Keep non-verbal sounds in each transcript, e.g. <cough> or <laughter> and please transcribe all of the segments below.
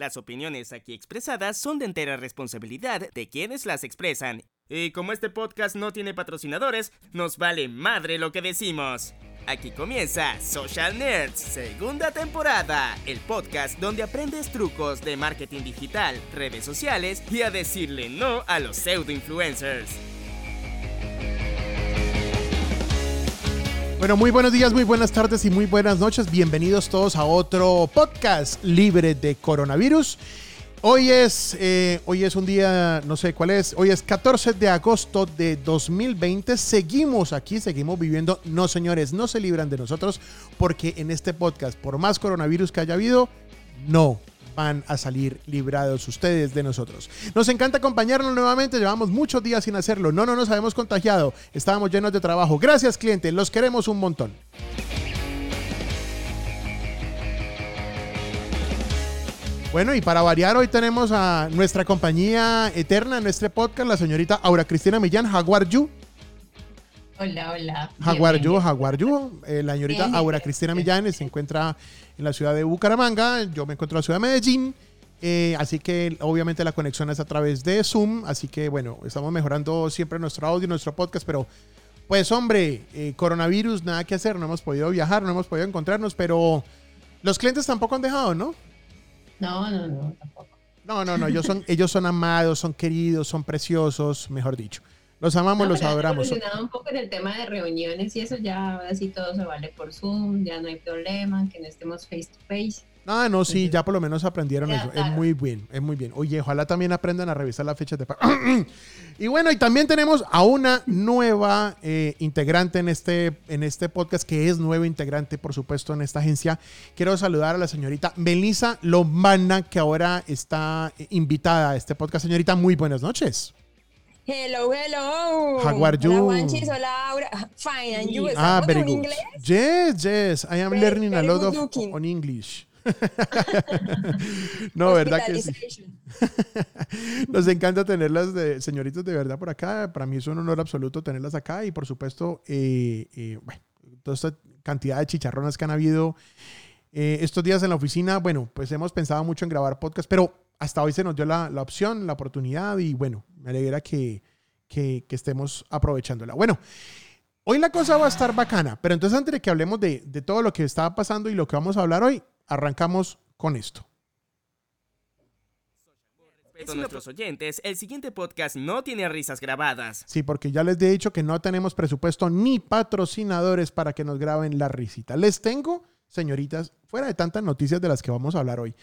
Las opiniones aquí expresadas son de entera responsabilidad de quienes las expresan. Y como este podcast no tiene patrocinadores, nos vale madre lo que decimos. Aquí comienza Social Nerds, segunda temporada, el podcast donde aprendes trucos de marketing digital, redes sociales y a decirle no a los pseudo influencers. Bueno, muy buenos días, muy buenas tardes y muy buenas noches. Bienvenidos todos a otro podcast libre de coronavirus. Hoy es, eh, hoy es un día, no sé cuál es, hoy es 14 de agosto de 2020. Seguimos aquí, seguimos viviendo. No, señores, no se libran de nosotros porque en este podcast, por más coronavirus que haya habido, no van a salir librados ustedes de nosotros. Nos encanta acompañarnos nuevamente, llevamos muchos días sin hacerlo, no, no nos habíamos contagiado, estábamos llenos de trabajo. Gracias cliente, los queremos un montón. Bueno, y para variar, hoy tenemos a nuestra compañía eterna en este podcast, la señorita Aura Cristina Millán, Jaguar Yu. Hola, hola. Jaguar Yu, Jaguar Yu. Eh, la señorita Aura Cristina Millán se encuentra en la ciudad de Bucaramanga, yo me encuentro en la ciudad de Medellín. Eh, así que obviamente la conexión es a través de Zoom, así que bueno, estamos mejorando siempre nuestro audio, nuestro podcast, pero pues hombre, eh, coronavirus, nada que hacer, no hemos podido viajar, no hemos podido encontrarnos, pero los clientes tampoco han dejado, ¿no? No, no, no, tampoco. No, no, no, ellos son, ellos son amados, son queridos, son preciosos, mejor dicho. Los amamos, los adoramos. un poco en el tema de reuniones y eso ya ahora sí todo se vale por Zoom, ya no hay problema, que no estemos face to face. Ah, no, sí, ya por lo menos aprendieron eso. Es muy bien, es muy bien. Oye, ojalá también aprendan a revisar las fechas de pago. <clears throat> y bueno, y también tenemos a una nueva eh, integrante en este, en este podcast, que es nueva integrante, por supuesto, en esta agencia. Quiero saludar a la señorita Melissa Lombana, que ahora está eh, invitada a este podcast. Señorita, muy buenas noches. Hello, hello. How are you? Hola, Juanchis. Hola, Aura. Fine, and you? Ah, very good. English? Yes, yes. I am very, learning very a lot of on English. <laughs> no, ¿verdad que sí? <laughs> Nos encanta tenerlas, de, señoritas, de verdad por acá. Para mí es un honor absoluto tenerlas acá y por supuesto, eh, eh, bueno, toda esta cantidad de chicharronas que han habido eh, estos días en la oficina. Bueno, pues hemos pensado mucho en grabar podcast, pero hasta hoy se nos dio la, la opción, la oportunidad y bueno, me alegra que, que, que estemos aprovechándola. Bueno. Hoy la cosa va a estar bacana, pero entonces antes de que hablemos de, de todo lo que está pasando y lo que vamos a hablar hoy, arrancamos con esto. a nuestros oyentes, el siguiente podcast no tiene risas grabadas. Sí, porque ya les he dicho que no tenemos presupuesto ni patrocinadores para que nos graben la risita. Les tengo, señoritas, fuera de tantas noticias de las que vamos a hablar hoy,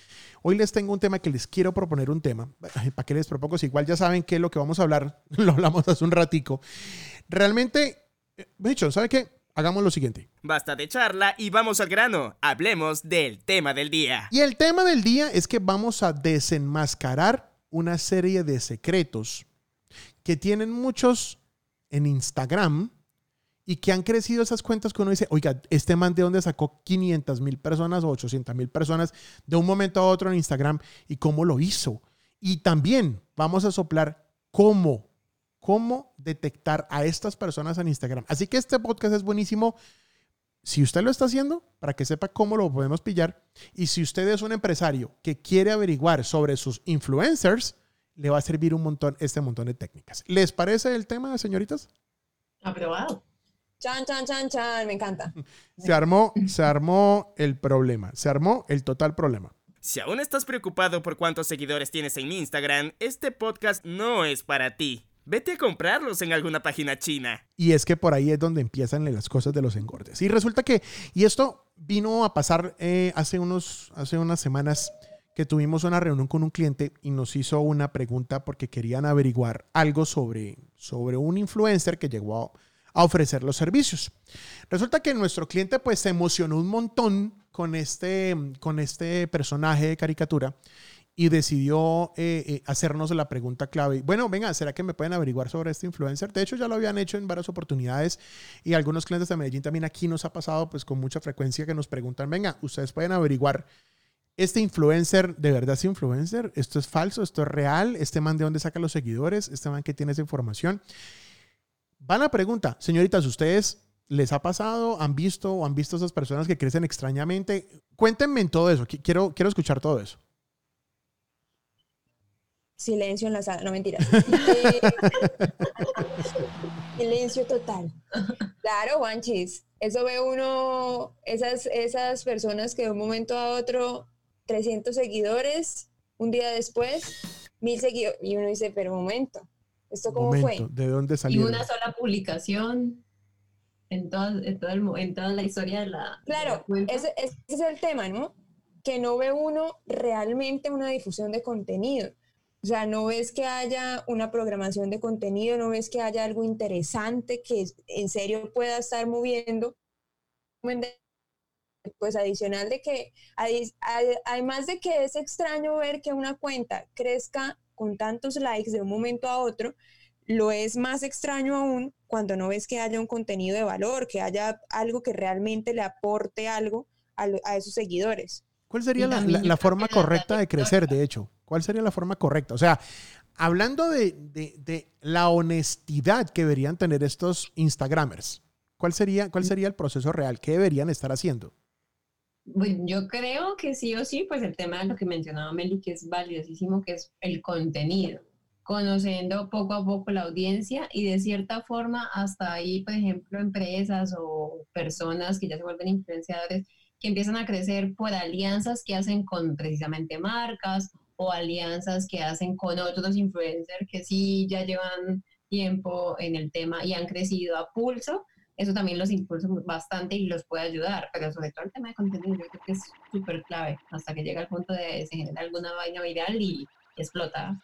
hoy les tengo un tema que les quiero proponer un tema. ¿Para qué les propongo? Si igual ya saben qué es lo que vamos a hablar, <laughs> lo hablamos hace un ratico. Realmente, eh, dicho, ¿sabe qué? hagamos lo siguiente. Basta de charla y vamos al grano. Hablemos del tema del día. Y el tema del día es que vamos a desenmascarar una serie de secretos que tienen muchos en Instagram y que han crecido esas cuentas que uno dice, oiga, este man de dónde sacó 500 mil personas o 800 mil personas de un momento a otro en Instagram y cómo lo hizo. Y también vamos a soplar cómo cómo detectar a estas personas en Instagram. Así que este podcast es buenísimo. Si usted lo está haciendo, para que sepa cómo lo podemos pillar. Y si usted es un empresario que quiere averiguar sobre sus influencers, le va a servir un montón este montón de técnicas. ¿Les parece el tema, señoritas? Aprobado. Chan, chan, chan, chan, me encanta. <laughs> Se armó, se armó el problema, se armó el total problema. Si aún estás preocupado por cuántos seguidores tienes en Instagram, este podcast no es para ti. Vete a comprarlos en alguna página china. Y es que por ahí es donde empiezan las cosas de los engordes. Y resulta que, y esto vino a pasar eh, hace, unos, hace unas semanas que tuvimos una reunión con un cliente y nos hizo una pregunta porque querían averiguar algo sobre, sobre un influencer que llegó a, a ofrecer los servicios. Resulta que nuestro cliente pues se emocionó un montón con este, con este personaje de caricatura y decidió eh, eh, hacernos la pregunta clave. Bueno, venga, ¿será que me pueden averiguar sobre este influencer? De hecho, ya lo habían hecho en varias oportunidades y algunos clientes de Medellín también aquí nos ha pasado pues con mucha frecuencia que nos preguntan, venga, ustedes pueden averiguar, ¿este influencer de verdad es influencer? ¿Esto es falso? ¿Esto es real? ¿Este man de dónde saca los seguidores? ¿Este man que tiene esa información? Van a pregunta, señoritas, ¿ustedes les ha pasado? ¿Han visto o han visto esas personas que crecen extrañamente? Cuéntenme en todo eso, quiero, quiero escuchar todo eso. Silencio en la sala, no mentira. <laughs> <laughs> Silencio total. Claro, Juanchis. Eso ve uno, esas, esas personas que de un momento a otro, 300 seguidores, un día después, mil seguidores. Y uno dice, pero un momento, ¿esto cómo Momento, fue? ¿de dónde Y salió? una sola publicación en, todo, en, todo el en toda la historia de la. de la Claro, ese, ese es el tema, ¿no? Que no ve uno realmente una difusión de contenido. O sea, no ves que haya una programación de contenido, no ves que haya algo interesante que en serio pueda estar moviendo. Pues adicional de que, además de que es extraño ver que una cuenta crezca con tantos likes de un momento a otro, lo es más extraño aún cuando no ves que haya un contenido de valor, que haya algo que realmente le aporte algo a, lo- a esos seguidores. ¿Cuál sería la, forma correcta de crecer, de hecho? ¿Cuál sería la forma correcta? O sea, hablando de, de- de la honestidad que deberían tener estos Instagramers, ¿cuál sería, ¿cuál sería el proceso real? ¿Qué deberían estar haciendo? Bueno, yo creo que sí o sí, pues el tema de lo que mencionaba Meli, que es valiosísimo, que es el contenido, conociendo poco a poco la audiencia y de cierta forma hasta ahí, por ejemplo, empresas o personas que ya se vuelven influenciadores, que empiezan a crecer por alianzas que hacen con precisamente marcas o alianzas que hacen con otros influencers que sí ya llevan tiempo en el tema y han crecido a pulso eso también los impulsa bastante y los puede ayudar, pero sobre todo el tema de contenido yo creo que es súper clave hasta que llega el punto de se genera alguna vaina viral y explota.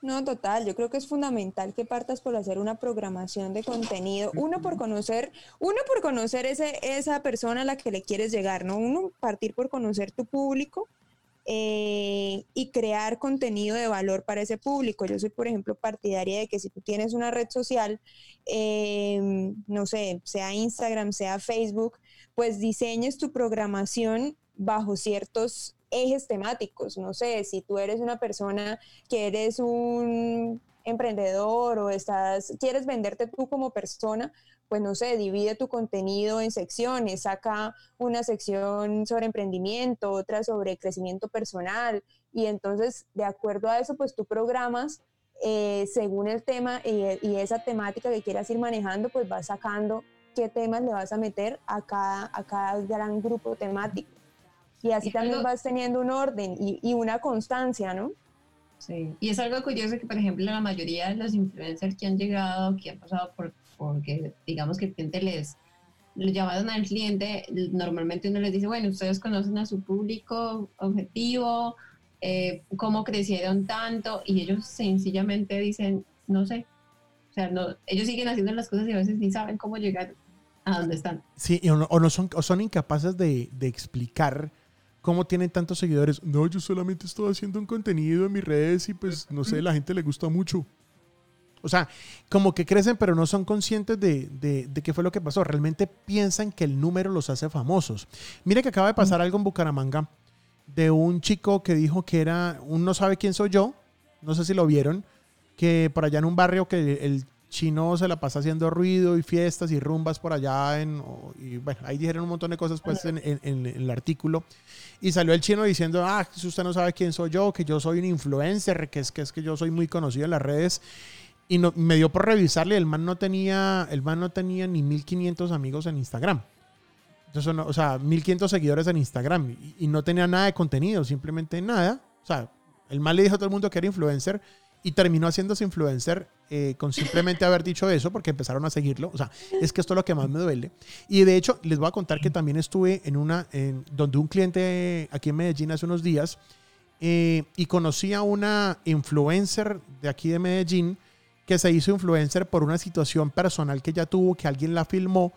No, total, yo creo que es fundamental que partas por hacer una programación de contenido, uno por conocer, uno por conocer ese, esa persona a la que le quieres llegar, ¿no? Uno partir por conocer tu público eh, y crear contenido de valor para ese público. Yo soy, por ejemplo, partidaria de que si tú tienes una red social, eh, no sé, sea Instagram, sea Facebook, pues diseñes tu programación bajo ciertos ejes temáticos. No sé, si tú eres una persona que eres un emprendedor o estás, quieres venderte tú como persona, pues no sé, divide tu contenido en secciones, saca una sección sobre emprendimiento, otra sobre crecimiento personal y entonces de acuerdo a eso pues tú programas eh, según el tema y, y esa temática que quieras ir manejando pues vas sacando qué temas le vas a meter a cada, a cada gran grupo temático. Y así Y también algo- vas teniendo un orden y, y una constancia, ¿no? Sí. Y es algo curioso que, por ejemplo, la mayoría de los influencers que han llegado, que han pasado por, porque digamos que el cliente les, les llamaron al cliente, normalmente uno les dice, bueno, ustedes conocen a su público objetivo, eh, cómo crecieron tanto, y ellos sencillamente dicen, no sé. O sea, no, ellos siguen haciendo las cosas y a veces ni saben cómo llegar a donde están. Sí, o no, o no son, o son incapaces de, de explicar cómo tienen tantos seguidores. No, yo solamente estoy haciendo un contenido en mis redes y pues, no sé, la gente le gusta mucho. O sea, como que crecen, pero no son conscientes de, de- de qué fue lo que pasó. Realmente piensan que el número los hace famosos. Mire que acaba de pasar algo en Bucaramanga de un chico que dijo que era, un no sabe quién soy yo, no sé si lo vieron, que por allá en un barrio que el chino se la pasa haciendo ruido y fiestas y rumbas por allá. En, y bueno, ahí dijeron un montón de cosas pues en, en- en el artículo. Y salió el chino diciendo, ah, si usted no sabe quién soy yo, que yo soy un influencer, que es que, es que yo soy muy conocido en las redes. Y no, me dio por revisarle, el man no tenía, el man no tenía ni 1500 amigos en Instagram. Entonces, no- o sea, 1500 seguidores en Instagram y, y no tenía nada de contenido, simplemente nada. O sea, el man le dijo a todo el mundo que era influencer y terminó haciéndose influencer eh, con simplemente haber dicho eso porque empezaron a seguirlo. O sea, es que esto es lo que más me duele. Y de hecho, les voy a contar que también estuve en una, en, donde un cliente aquí en Medellín hace unos días eh, y conocí a una influencer de aquí de Medellín que se hizo influencer por una situación personal que ella tuvo, que alguien la filmó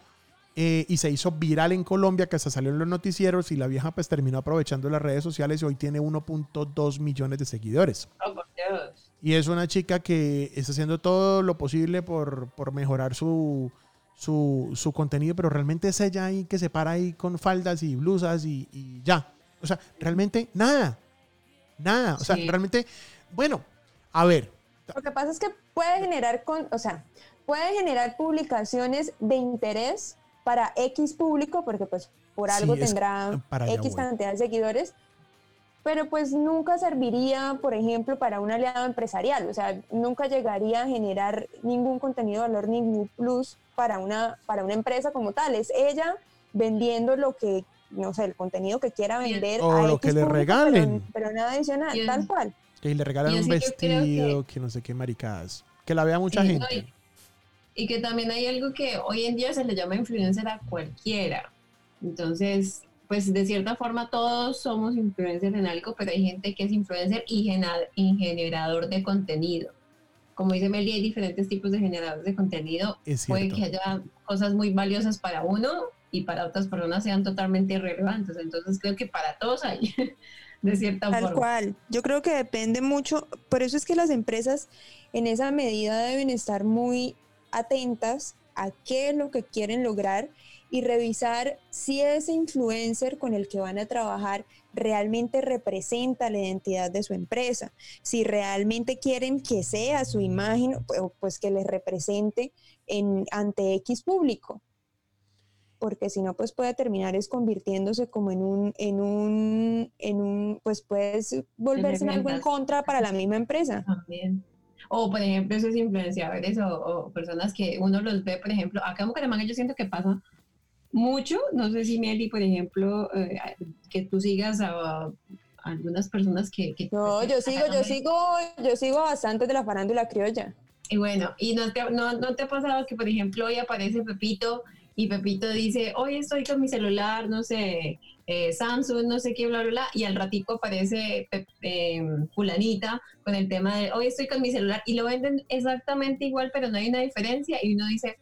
eh, y se hizo viral en Colombia, que se salió en los noticieros y la vieja pues terminó aprovechando las redes sociales y hoy tiene 1.2 millones de seguidores. Oh, por Dios. Y es una chica que está haciendo todo lo posible por, por mejorar su, su, su contenido, pero realmente es ella ahí que se para ahí con faldas y blusas y, y ya. O sea, realmente nada. Nada. O sea, Sí. realmente, bueno, a ver, Lo que pasa es que puede generar, con, o sea, puede generar publicaciones de interés para X público, porque pues por algo tendrá para X voy. cantidad de seguidores, pero pues nunca serviría, por ejemplo, para un aliado empresarial, o sea, nunca llegaría a generar ningún contenido de valor, ningún plus para una, para una empresa como tal. Es ella vendiendo lo que, no sé, el contenido que quiera vender. O a lo X que le público, regalen. Pero, pero nada adicional, tal cual. Que le regalan un que vestido, que... no sé qué maricadas. Que la vea mucha Sí, gente. no, y- Y que también hay algo que hoy en día se le llama influencer a cualquiera. Entonces, pues de cierta forma todos somos influencers en algo, pero hay gente que es influencer y, y generador de contenido. Como dice Meli, hay diferentes tipos de generadores de contenido. Es Puede que haya cosas muy valiosas para uno y para otras personas sean totalmente irrelevantes. Entonces creo que para todos hay, <laughs> de cierta Tal forma. cual. Yo creo que depende mucho, por eso es que las empresas en esa medida deben estar muy atentas a qué es lo que quieren lograr y revisar si ese influencer con el que van a trabajar realmente representa la identidad de su empresa, si realmente quieren que sea su imagen, pu- pues que les represente en, ante X público porque si no, pues puede terminar es convirtiéndose como en un, en un, en un, pues puedes volverse en algo en contra para la misma empresa. También. O, por ejemplo, esos influenciadores o, o personas que uno los ve, por ejemplo, acá en Bucaramanga yo siento que pasa mucho, no sé si Meli, por ejemplo, eh, que tú sigas a, a algunas personas que... que No, yo sigo, yo sigo, yo sigo bastante de la farándula criolla. Y bueno, ¿y no te, no, no te ha pasado que, por ejemplo, hoy aparece Pepito y Pepito dice, hoy estoy con mi celular, no sé, eh, Samsung, no sé qué, bla, bla, bla, y al ratico aparece eh, fulanita con el tema de, hoy estoy con mi celular, y lo venden exactamente igual, pero no hay una diferencia, y uno dice,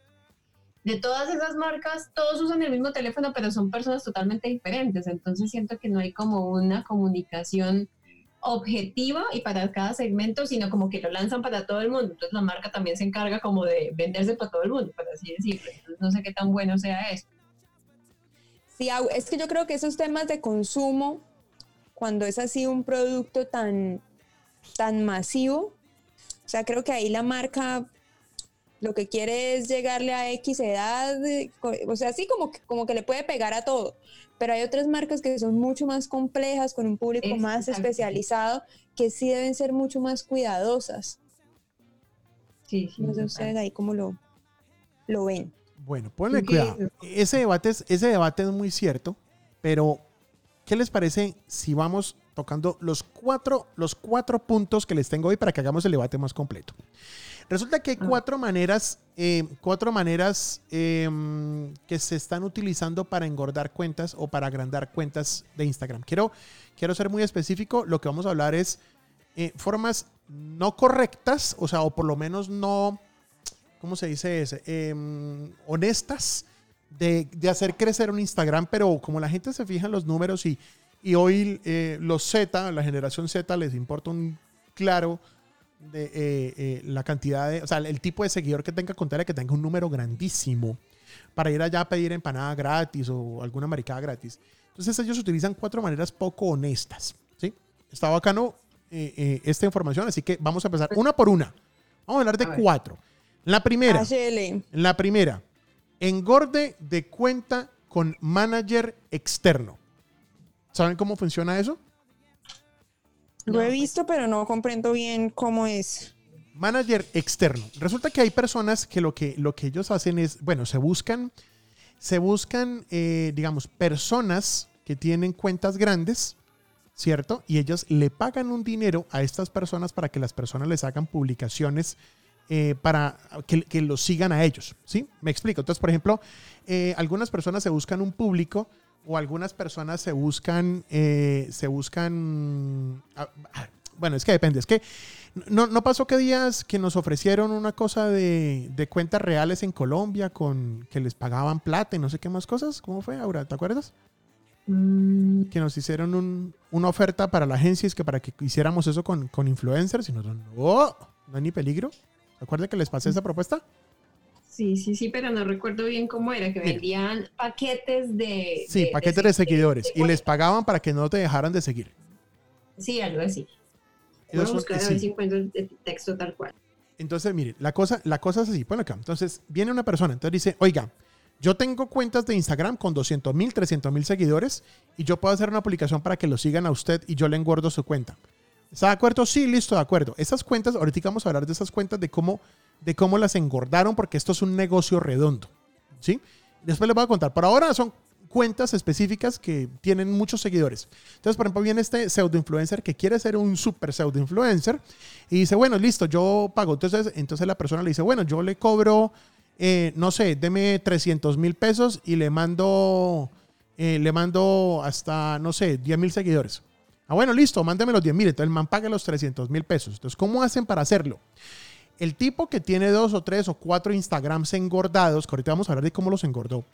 de todas esas marcas, todos usan el mismo teléfono, pero son personas totalmente diferentes, entonces siento que no hay como una comunicación objetiva y para cada segmento, sino como que lo lanzan para todo el mundo. Entonces la marca también se encarga como de venderse para todo el mundo, por así decirlo. Entonces no sé qué tan bueno sea eso. Sí, es que yo creo que esos temas de consumo, cuando es así un producto tan, tan masivo, o sea, creo que ahí la marca lo que quiere es llegarle a X edad, o sea, sí como que, como que le puede pegar a todo, pero hay otras marcas que son mucho más complejas, con un público Es- más especializado, que sí deben ser mucho más cuidadosas. Sí, sí. No sé ustedes ahí cómo lo, lo ven. Bueno, ponle cuidado. Ese debate, es, ese debate es muy cierto, pero ¿qué les parece si vamos tocando los cuatro, los cuatro puntos que les tengo hoy para que hagamos el debate más completo? Resulta que hay Ah. cuatro maneras, eh, cuatro maneras eh, que se están utilizando para engordar cuentas o para agrandar cuentas de Instagram. Quiero, quiero ser muy específico. Lo que vamos a hablar es eh, formas no correctas, o sea, o por lo menos no, ¿cómo se dice? eso? Em, honestas de, de hacer crecer un Instagram, pero como la gente se fija en los números y, y hoy eh, los Z, la generación Z, les importa un claro de eh, eh, la cantidad de, o sea, el tipo de seguidor que tenga, contarle que tenga un número grandísimo para ir allá a pedir empanada gratis o alguna maricada gratis. Entonces ellos utilizan cuatro maneras poco honestas, ¿sí? Está bacano eh, eh, esta información, así que vamos a empezar una por una. Vamos a hablar de A cuatro. La primera, HL. la primera, engorde de cuenta con manager externo. ¿Saben cómo funciona eso? Lo he No. visto, pero no comprendo bien cómo es. Manager externo. Resulta que hay personas que lo que, lo que ellos hacen es, bueno, se buscan, se buscan, eh, digamos, personas que tienen cuentas grandes, ¿cierto? Y ellos le pagan un dinero a estas personas para que las personas les hagan publicaciones eh, para que, que los sigan a ellos, ¿sí? Me explico. Entonces, por ejemplo, eh, algunas personas se buscan un público o algunas personas se buscan, eh, se buscan, ah, ah, bueno, es que depende, es que no, no pasó que días que nos ofrecieron una cosa de, de cuentas reales en Colombia con que les pagaban plata y no sé qué más cosas. ¿Cómo fue, Aura? ¿Te acuerdas? Mm, Que nos hicieron un- una oferta para la agencia, es que para que hiciéramos eso con, con influencers y nosotros, no, no hay ni peligro. ¿Se acuerdan que les pasé esa propuesta? Sí, sí, sí, pero no recuerdo bien cómo era, que Mira. vendían paquetes de... Sí, paquetes de seguidores y les pagaban para que no te dejaran de seguir. Sí, algo así. Voy a buscar a ver si encuentro el texto tal cual. Entonces, mire, la cosa, la cosa es así. Bueno, acá. Entonces, viene una persona, entonces dice, oiga, Yo tengo cuentas de Instagram con 200 mil, 300 mil seguidores y yo puedo hacer una publicación para que lo sigan a usted y yo le engordo su cuenta. ¿Está de acuerdo? Sí, listo, de acuerdo. Esas cuentas, ahorita vamos a hablar de esas cuentas, de cómo, de cómo las engordaron, porque esto es un negocio redondo. ¿Sí? Después les voy a contar. Por ahora son cuentas específicas que tienen muchos seguidores. Entonces, por ejemplo, viene este pseudo influencer que quiere ser un super pseudo influencer y dice, bueno, listo, yo pago. Entonces, entonces la persona le dice, bueno, yo le cobro, eh, no sé, deme 300 mil pesos y le mando, eh, le mando hasta, no sé, 10 mil seguidores. Ah, bueno, listo, mándeme los 10 mil. Entonces el man paga los 300 mil pesos. Entonces, ¿cómo hacen para hacerlo? El tipo que tiene dos o tres o cuatro Instagrams engordados, que ahorita vamos a hablar de cómo los engordó,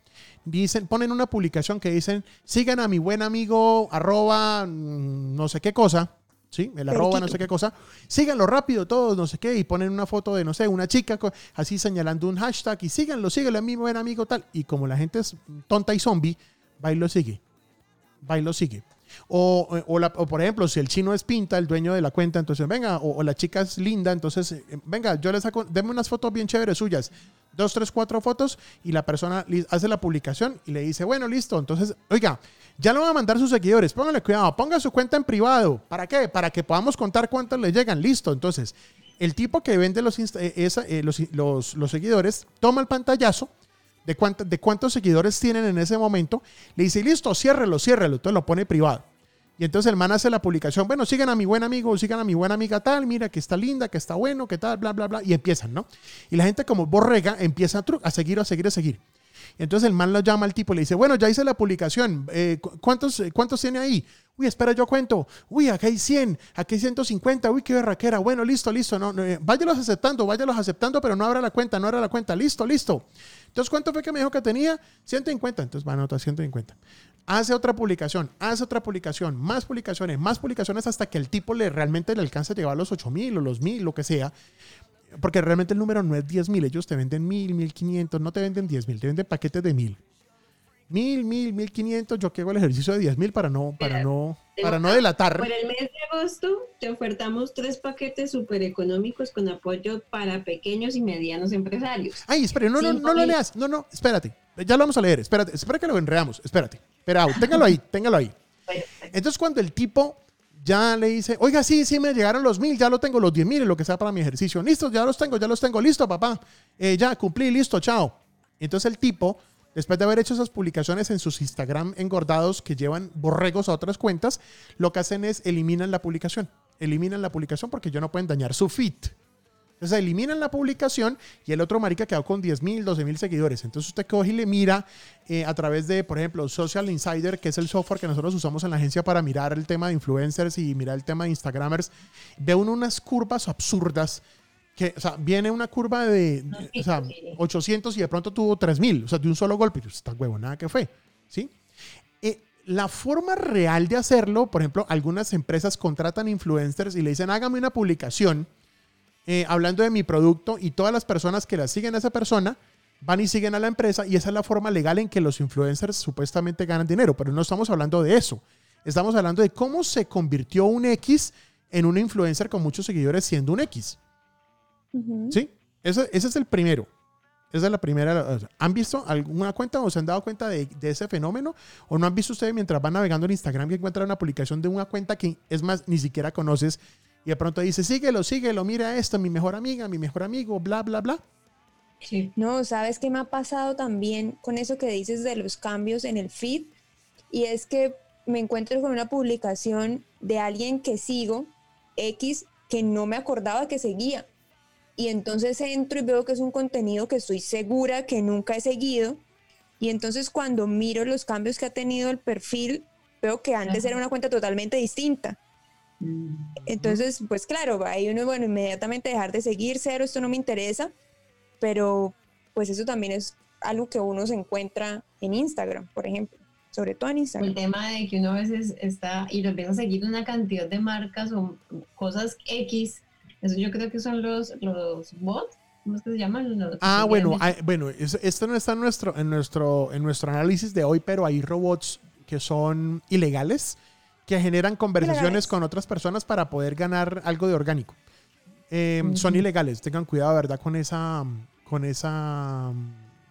dicen, ponen una publicación que dicen, sigan a mi buen amigo, arroba, mm, no sé qué cosa, ¿sí? El arroba, no sé qué cosa. Síganlo rápido todos, no sé qué, y ponen una foto de, no sé, una chica así señalando un hashtag y síganlo, síganlo a mi buen amigo tal. Y como la gente es tonta y zombie, va y lo sigue. Va y lo sigue. O, o, por ejemplo, si el chino es pinta, el dueño de la cuenta, entonces venga, o, la chica es linda, entonces eh, venga, yo le saco, denme unas fotos bien chéveres suyas, dos, tres, cuatro fotos, y la persona hace la publicación y le dice, bueno, listo, entonces, oiga, ya lo van a mandar sus seguidores, pónganle cuidado, ponga su cuenta en privado, ¿para qué? Para que podamos contar cuántos le llegan, listo, entonces, el tipo que vende los, eh, eh, los, los, los seguidores toma el pantallazo, de, de cuántos seguidores tienen en ese momento, le dice, listo, ciérrelo, ciérrelo, entonces lo pone privado. Y entonces el man hace la publicación, bueno, sigan a mi buen amigo, sigan a mi buena amiga tal, mira que está linda, que está bueno, que tal, bla, bla, bla, y empiezan, ¿no? Y la gente como borrega empieza a, a seguir, a seguir, a seguir. Entonces el man lo llama al tipo le dice, bueno, ya hice la publicación, eh, ¿cuántos, ¿cuántos tiene ahí? Uy, espera, yo cuento. Uy, acá hay 100, aquí hay 150. Uy, qué berraquera. Bueno, listo, listo. No, no, eh, aceptando, váyalos aceptando, pero no abra la cuenta, no abra la cuenta. Listo, listo. Entonces, ¿cuánto fue que me dijo que tenía? 150. Entonces, va a anotar 150. Hace otra publicación, hace otra publicación, más publicaciones, más publicaciones hasta que el tipo le realmente le alcance a llevar los 8000 o los 1000, lo que sea. Porque realmente el número no es 10.000, ellos te venden 1000, 1500, no te venden 10.000, te venden paquetes de 1000 mil, mil, mil quinientos, yo que hago el ejercicio de diez mil para no, para no, para no delatar. Por el mes de agosto te ofertamos tres paquetes súper económicos con apoyo para pequeños y medianos empresarios. Ay, espere, no, no, no lo leas, no, no, espérate, ya lo vamos a leer, espérate, espera que lo enreamos, espérate, espera, <laughs> téngalo ahí, téngalo ahí. Entonces cuando el tipo ya le dice, oiga, sí, sí, me llegaron los mil, ya lo tengo, los diez mil, lo que sea para mi ejercicio, listo, ya los tengo, ya los tengo, listo, papá, eh, ya cumplí, listo, chao. Entonces el tipo Después de haber hecho esas publicaciones en sus Instagram engordados que llevan borregos a otras cuentas, lo que hacen es eliminan la publicación. Eliminan la publicación porque ya no pueden dañar su feed. Entonces eliminan la publicación y el otro marica quedó con 10 mil, 12 mil seguidores. Entonces usted coge y le mira eh, a través de, por ejemplo, Social Insider, que es el software que nosotros usamos en la agencia para mirar el tema de influencers y mirar el tema de Instagramers. Ve uno unas curvas absurdas que, o sea, viene una curva de, o sea, 800 y de pronto tuvo 3000, o sea, de un solo golpe. Está huevo, nada que fue, ¿sí? Eh, la forma real de hacerlo, por ejemplo, algunas empresas contratan influencers y le dicen, hágame una publicación eh, hablando de mi producto y todas las personas que la siguen a esa persona van y siguen a la empresa y esa es la forma legal en que los influencers supuestamente ganan dinero, pero no estamos hablando de eso. Estamos hablando de cómo se convirtió un X en un influencer con muchos seguidores siendo un X. ¿Sí? Ese, es el primero. Esa es la primera. ¿Han visto alguna cuenta o se han dado cuenta de, ese fenómeno? ¿O no han visto ustedes mientras van navegando en Instagram que encuentran una publicación de una cuenta que es más, ni siquiera conoces y de pronto dice, síguelo, síguelo, mira esto, mi mejor amiga, mi mejor amigo, bla, bla, bla? Sí. No, ¿sabes qué me ha pasado también con eso que dices de los cambios en el feed? Y es que me encuentro con una publicación de alguien que sigo, X, que no me acordaba que seguía y entonces entro y veo que es un contenido que estoy segura que nunca he seguido y entonces cuando miro los cambios que ha tenido el perfil, veo que antes era una cuenta totalmente distinta. Entonces, pues claro, ahí uno, bueno, inmediatamente dejar de seguir, cero, esto no me interesa, pero pues eso también es algo que uno se encuentra en Instagram, por ejemplo, sobre todo en Instagram. El tema de que uno a veces está y lo empieza a seguir una cantidad de marcas o cosas X eso yo creo que son los, los bots. ¿Cómo es que se llaman? ah, bueno, bueno, esto no está en nuestro, en, nuestro, en nuestro análisis de hoy, pero hay robots que son ilegales, que generan conversaciones con otras personas para poder ganar algo de orgánico. Em, son ilegales, tengan cuidado, ¿verdad? Con esa, con esa,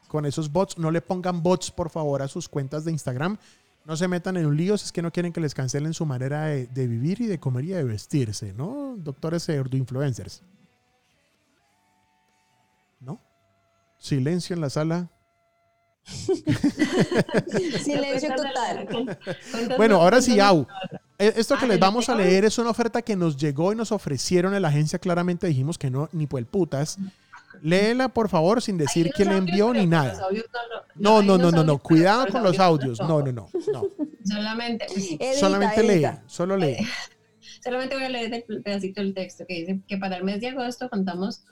con esos bots. No le pongan bots, por favor, a sus cuentas de Instagram. No se metan en un lío si es que no quieren que les cancelen su manera de, de vivir y de comer y de vestirse, ¿no? Doctores influencers. ¿No? Silencio en la sala. <laughs> Silencio total. Bueno, ahora sí, Au. E, Esto que les vamos a leer es una oferta que nos llegó y nos ofrecieron en la agencia. Claramente dijimos que no, ni por el putas. Léela, por favor, sin decir quién le envió ni nada. No, no, no, no, no. Cuidado con los audios. No, no, no. no. Solamente, Edita, Solamente lee. Solo lee. <laughs> solamente voy a leer el pedacito del texto que dice que para el mes de agosto contamos,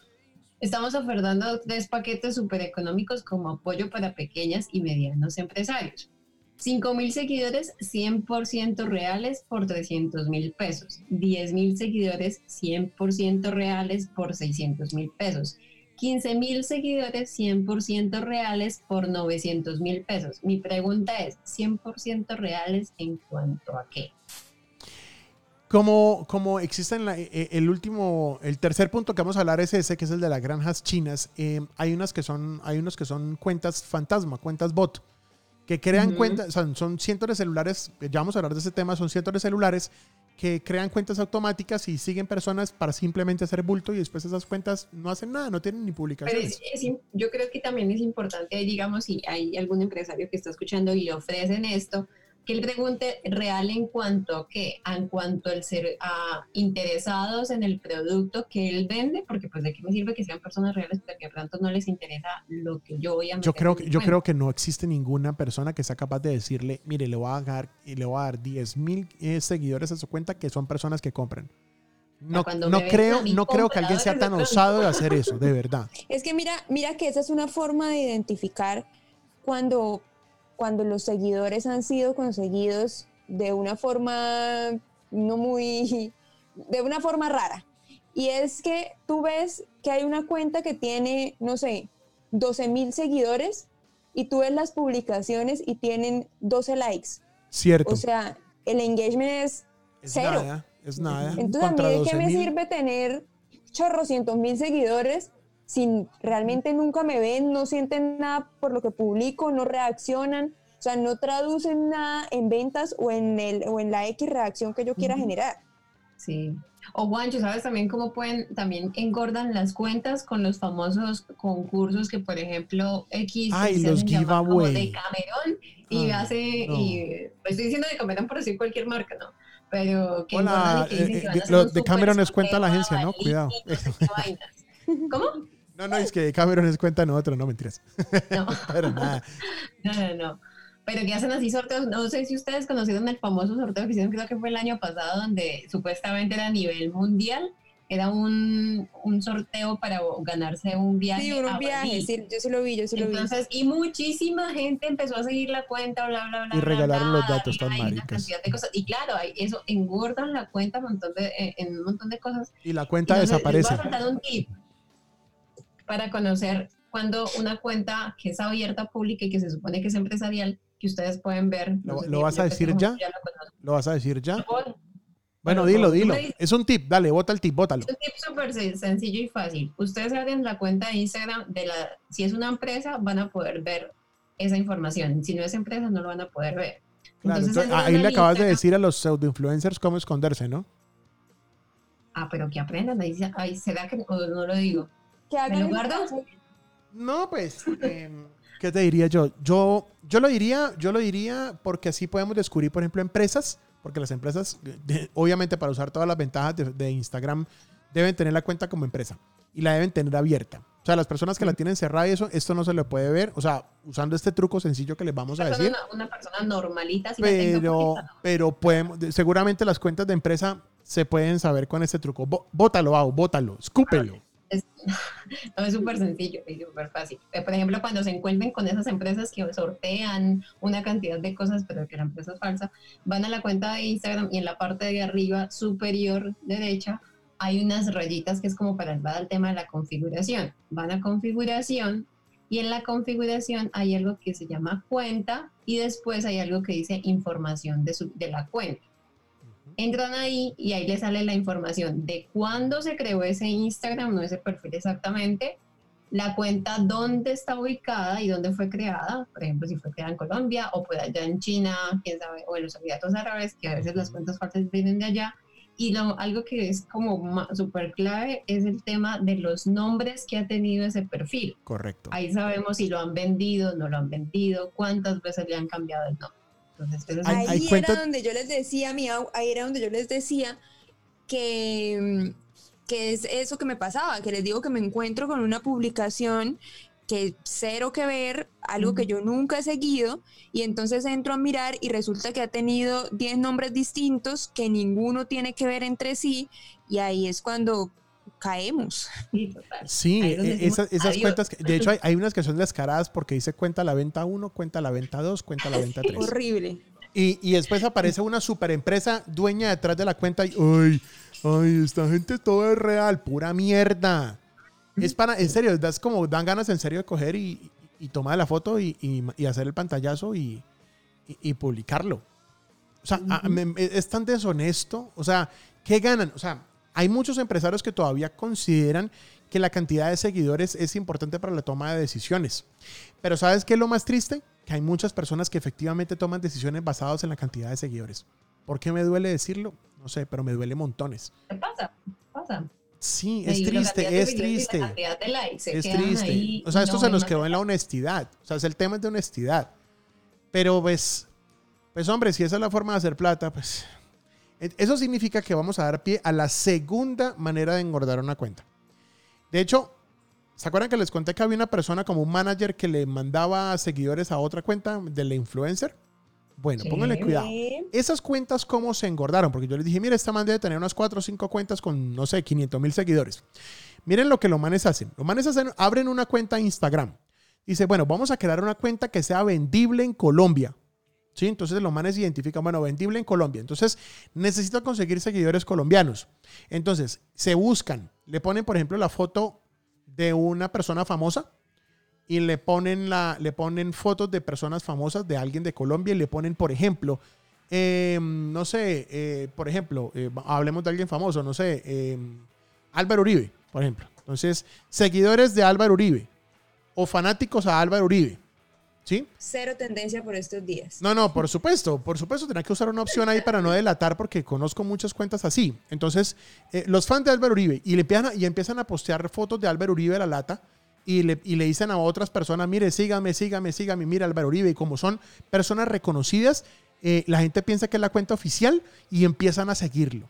estamos ofertando tres paquetes súper económicos como apoyo para pequeñas y medianos empresarios. 5 mil seguidores 100% reales por 300 mil pesos. 10 mil seguidores 100% reales por 600 mil pesos. 15 mil seguidores 100% reales por 900 mil pesos. Mi pregunta es, ¿100% reales en cuanto a qué? Como, como existe en la- eh, el último, el tercer punto que vamos a hablar es ese, que es el de las granjas chinas. Eh, hay unas que son, hay unos que son cuentas fantasma, cuentas bot, que crean Ujú. cuentas, son, son cientos de celulares, ya vamos a hablar de ese tema, son cientos de celulares que crean cuentas automáticas y siguen personas para simplemente hacer bulto y después esas cuentas no hacen nada, no tienen ni publicaciones. es- es yo creo que también es importante, digamos, si hay algún empresario que está escuchando y le ofrecen esto, que él pregunte real en cuanto a qué, en cuanto al ser a interesados en el producto que él vende, porque pues de qué me sirve que sean personas reales, porque de pronto no les interesa lo que yo voy a meter Yo creo, que- yo cuenta. creo que no existe ninguna persona que sea capaz de decirle, mire, le voy a dar, y le voy a dar 10 mil eh, seguidores a su cuenta que son personas que compran. No, no creo, no creo que alguien sea tan osado de hacer eso, de verdad. <laughs> Es que mira, mira que esa es una forma de identificar cuando, cuando los seguidores han sido conseguidos de una forma no muy, <laughs> de una forma rara. Y es que tú ves que hay una cuenta que tiene, no sé, 12 mil seguidores y tú ves las publicaciones y tienen 12 likes. Cierto. O sea, el engagement es es cero. nada, es nada. Entonces, ¿a mí de qué me 12.000. sirve tener chorrocientos mil seguidores si realmente nunca me ven, no sienten nada por lo que publico, no reaccionan? O sea, no traducen nada en ventas o en, el, o en la X reacción que yo quiera generar. Sí. O Juancho, ¿sabes también cómo pueden, también engordan las cuentas con los famosos concursos que, por ejemplo, X Ay, se los como de Camerón y Ah, hace, no. y pues estoy diciendo de Camerón por decir cualquier marca, ¿no? Pero que Hola, engordan y que dicen eh, que van a de- hacer Cameron es cuenta la agencia, ¿no? Cuidado. no sé. ¿Cómo? No, no, es que Cameron es cuenta nosotros, no mentiras. <laughs> No. <laughs> Pero nada. No, no, no. Pero que hacen así sorteos. No sé si ustedes conocieron el famoso sorteo que hicieron, creo que fue el año pasado, donde supuestamente era a nivel mundial. Era un, un sorteo para ganarse un viaje. Sí, viajes, Bali. sí, yo sí lo vi, yo sí lo vi. Entonces, y muchísima gente empezó a seguir la cuenta, bla, bla, bla. Y regalaron bla, los datos y tan maricas. cantidad de cosas. Y claro, hay- eso engordan la cuenta un montón de, eh, en un montón de cosas. Y la cuenta Entonces, desaparece. Les voy a un tip para conocer cuando una cuenta que es abierta, pública y que se supone que es empresarial, que ustedes pueden ver. ¿Lo- no sé lo si- vas a decir ya? lo conocen. ¿Lo vas a decir ya? Bueno, dilo, dilo. Es un tip, dale, bota el tip, bótalo. Es un tip súper sen- sencillo y fácil. Ustedes abren la cuenta de Instagram de la, si es una empresa, van a poder ver esa información. Si no es empresa, no lo van a poder ver. Claro, Entonces, entonces, entran ahí le acabas de decir a los pseudo-influencers cómo esconderse, ¿no? Ah, pero que aprendan. Ahí, se- ahí será que o no lo digo. Que ¿Me hagan lo el- guardo? No, pues, em, ¿qué te diría yo? Yo, yo lo diría, yo lo diría porque así podemos descubrir, por ejemplo, empresas, porque las empresas, de- obviamente, para usar todas las ventajas de, de Instagram, deben tener la cuenta como empresa y la deben tener abierta. O sea, las personas que la tienen cerrada y eso, esto no se le puede ver. O sea, usando este truco sencillo que les vamos a Persona- decir. una, una persona normalita, si la tengo pero, poquita, no. pero podemos, de- seguramente las cuentas de empresa se pueden saber con este truco. Bó- Bótalo, Au, bótalo, escúpelo. Es, <laughs> no, es súper sencillo y súper fácil. Eh, Por ejemplo, cuando se encuentren con esas empresas que sortean una cantidad de cosas, pero que la empresa es falsa, van a la cuenta de Instagram y en la parte de arriba superior derecha hay unas rayitas que es como para entrar al tema de la configuración. Van a configuración y en la configuración hay algo que se llama cuenta y después hay algo que dice información de, su- de la cuenta entran ahí y ahí les sale la información de cuándo se creó ese Instagram, no ese perfil exactamente, la cuenta dónde está ubicada y dónde fue creada, por ejemplo, si fue creada en Colombia o puede allá en China, quién sabe, o en los Emiratos Árabes, que a veces las cuentas falsas vienen de allá. Y lo, algo que es como súper clave es el tema de los nombres que ha tenido ese perfil. Correcto. Ahí sabemos si lo han vendido, no lo han vendido, cuántas veces le han cambiado el nombre. Entonces, ahí era donde yo les decía, mi, ahí era donde yo les decía que mm, que es eso que me pasaba, que les digo que me encuentro con una publicación que cero que ver, algo que yo nunca he seguido, y entonces entro a mirar y resulta que ha tenido 10 nombres distintos que ninguno tiene que ver entre sí, y ahí es cuando caemos. Sí, e, esas, cuentas, de hecho hay, unas que son descaradas porque dice cuenta la venta 1, cuenta la venta 2, cuenta la venta 3. Horrible. Y, y después aparece una super empresa dueña detrás de la cuenta y, ¡ay! Ay, esta gente todo es real, pura mierda. Es para, en serio, das como, dan ganas en serio de coger y, tomar la foto y, hacer el pantallazo y, publicarlo. O sea, es tan deshonesto. O sea, ¿qué ganan? O sea, hay muchos empresarios que todavía consideran que la cantidad de seguidores es importante para la toma de decisiones. Pero ¿sabes qué es lo más triste? Que hay muchas personas que efectivamente toman decisiones basadas en la cantidad de seguidores. ¿Por qué me duele decirlo? No sé, pero me duele montones. ¿Qué pasa? pasa? Sí, es triste, es triste. es triste. o sea, esto se nos quedó en la honestidad. O sea, es el tema de honestidad. Pero pues, pues hombre, si esa es la forma de hacer plata, pues eso significa que vamos a dar pie a la segunda manera de engordar una cuenta. De hecho, ¿se acuerdan que les conté que había una persona como un manager que le mandaba seguidores a otra cuenta de la influencer? Bueno, pónganle cuidado. Esas cuentas, ¿cómo se engordaron? Porque yo les dije, mira, esta man debe tener unas 4 o 5 cuentas con, no sé, 500 mil seguidores. Miren lo que los manes hacen. Los manes hacen, abren una cuenta Instagram. Dice, bueno, vamos a crear una cuenta que sea vendible en Colombia. ¿Sí? Entonces los manes identifican, bueno, vendible en Colombia. Entonces necesito conseguir seguidores colombianos. Entonces se buscan, le ponen, por ejemplo, la foto de una persona famosa y le ponen, la, le ponen fotos de personas famosas de alguien de Colombia y le ponen, por ejemplo, em, no sé, eh, por ejemplo, eh, hablemos de alguien famoso, no sé, em, Álvaro Uribe, por ejemplo. Entonces, seguidores de Álvaro Uribe o fanáticos a Álvaro Uribe. ¿Sí? Cero tendencia por estos días. No, no, por supuesto, por supuesto, tendrá que usar una opción ahí para no delatar porque conozco muchas cuentas así. Entonces, eh, los fans de Álvaro Uribe y, le empiezan y empiezan a postear fotos de Álvaro Uribe a la lata y le, dicen a otras personas, mire, sígame, sígame, sígame, mira Álvaro Uribe. Y como son personas reconocidas, eh, la gente piensa que es la cuenta oficial y empiezan a seguirlo.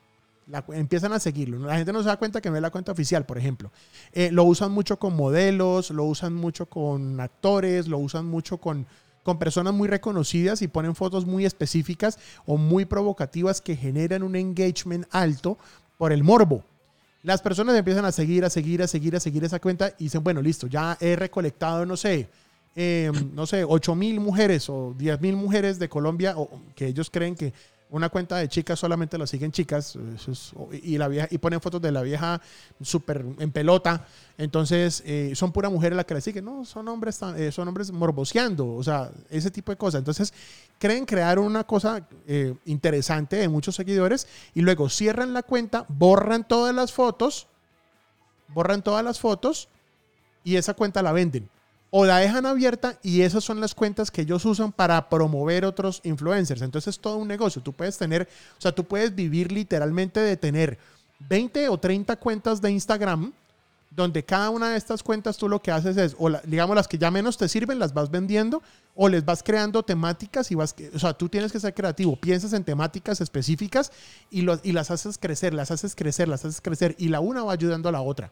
Empiezan a seguirlo. La gente no se da cuenta que no es la cuenta oficial, por ejemplo. Eh, lo usan mucho con modelos, lo usan mucho con actores, lo usan mucho con, con personas muy reconocidas y ponen fotos muy específicas o muy provocativas que generan un engagement alto por el morbo. Las personas empiezan a seguir, a seguir, a seguir, a seguir esa cuenta y dicen, bueno, listo, ya he recolectado, no sé, em, no sé, 8 mil mujeres o 10 mil mujeres de Colombia, o, que ellos creen que una cuenta de chicas solamente lo siguen chicas y la vieja y ponen fotos de la vieja súper en pelota. Entonces eh, son pura mujeres las que la siguen no son hombres eh, son hombres morboseando o sea ese tipo de cosas. Entonces creen crear una cosa eh, interesante de muchos seguidores y luego cierran la cuenta borran todas las fotos borran todas las fotos y esa cuenta la venden o la dejan abierta y esas son las cuentas que ellos usan para promover otros influencers. Entonces es todo un negocio. Tú puedes tener, o sea, tú puedes vivir literalmente de tener 20 o 30 cuentas de Instagram donde cada una de estas cuentas tú lo que haces es, o digamos las que ya menos te sirven, las vas vendiendo o les vas creando temáticas y vas, o sea, tú tienes que ser creativo, piensas en temáticas específicas y, y las haces crecer, las haces crecer, las haces crecer y la una va ayudando a la otra.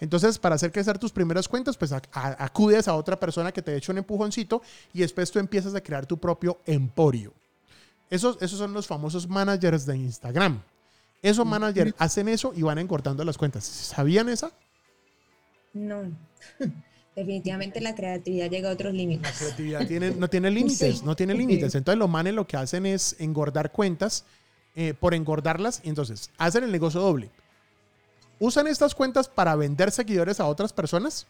Entonces, para hacer crecer tus primeras cuentas, pues acudes a otra persona que te eche un empujoncito y después tú empiezas a crear tu propio emporio. Esos, esos son los famosos managers de Instagram. Esos managers hacen eso y van engordando las cuentas. ¿Sabían esa? No. <laughs> Definitivamente la creatividad llega a otros límites. La creatividad tiene, no tiene <laughs> límites, no tiene límites. Entonces los manes lo que hacen es engordar cuentas eh, por engordarlas. Y entonces hacen el negocio doble. Usan estas cuentas para vender seguidores a otras personas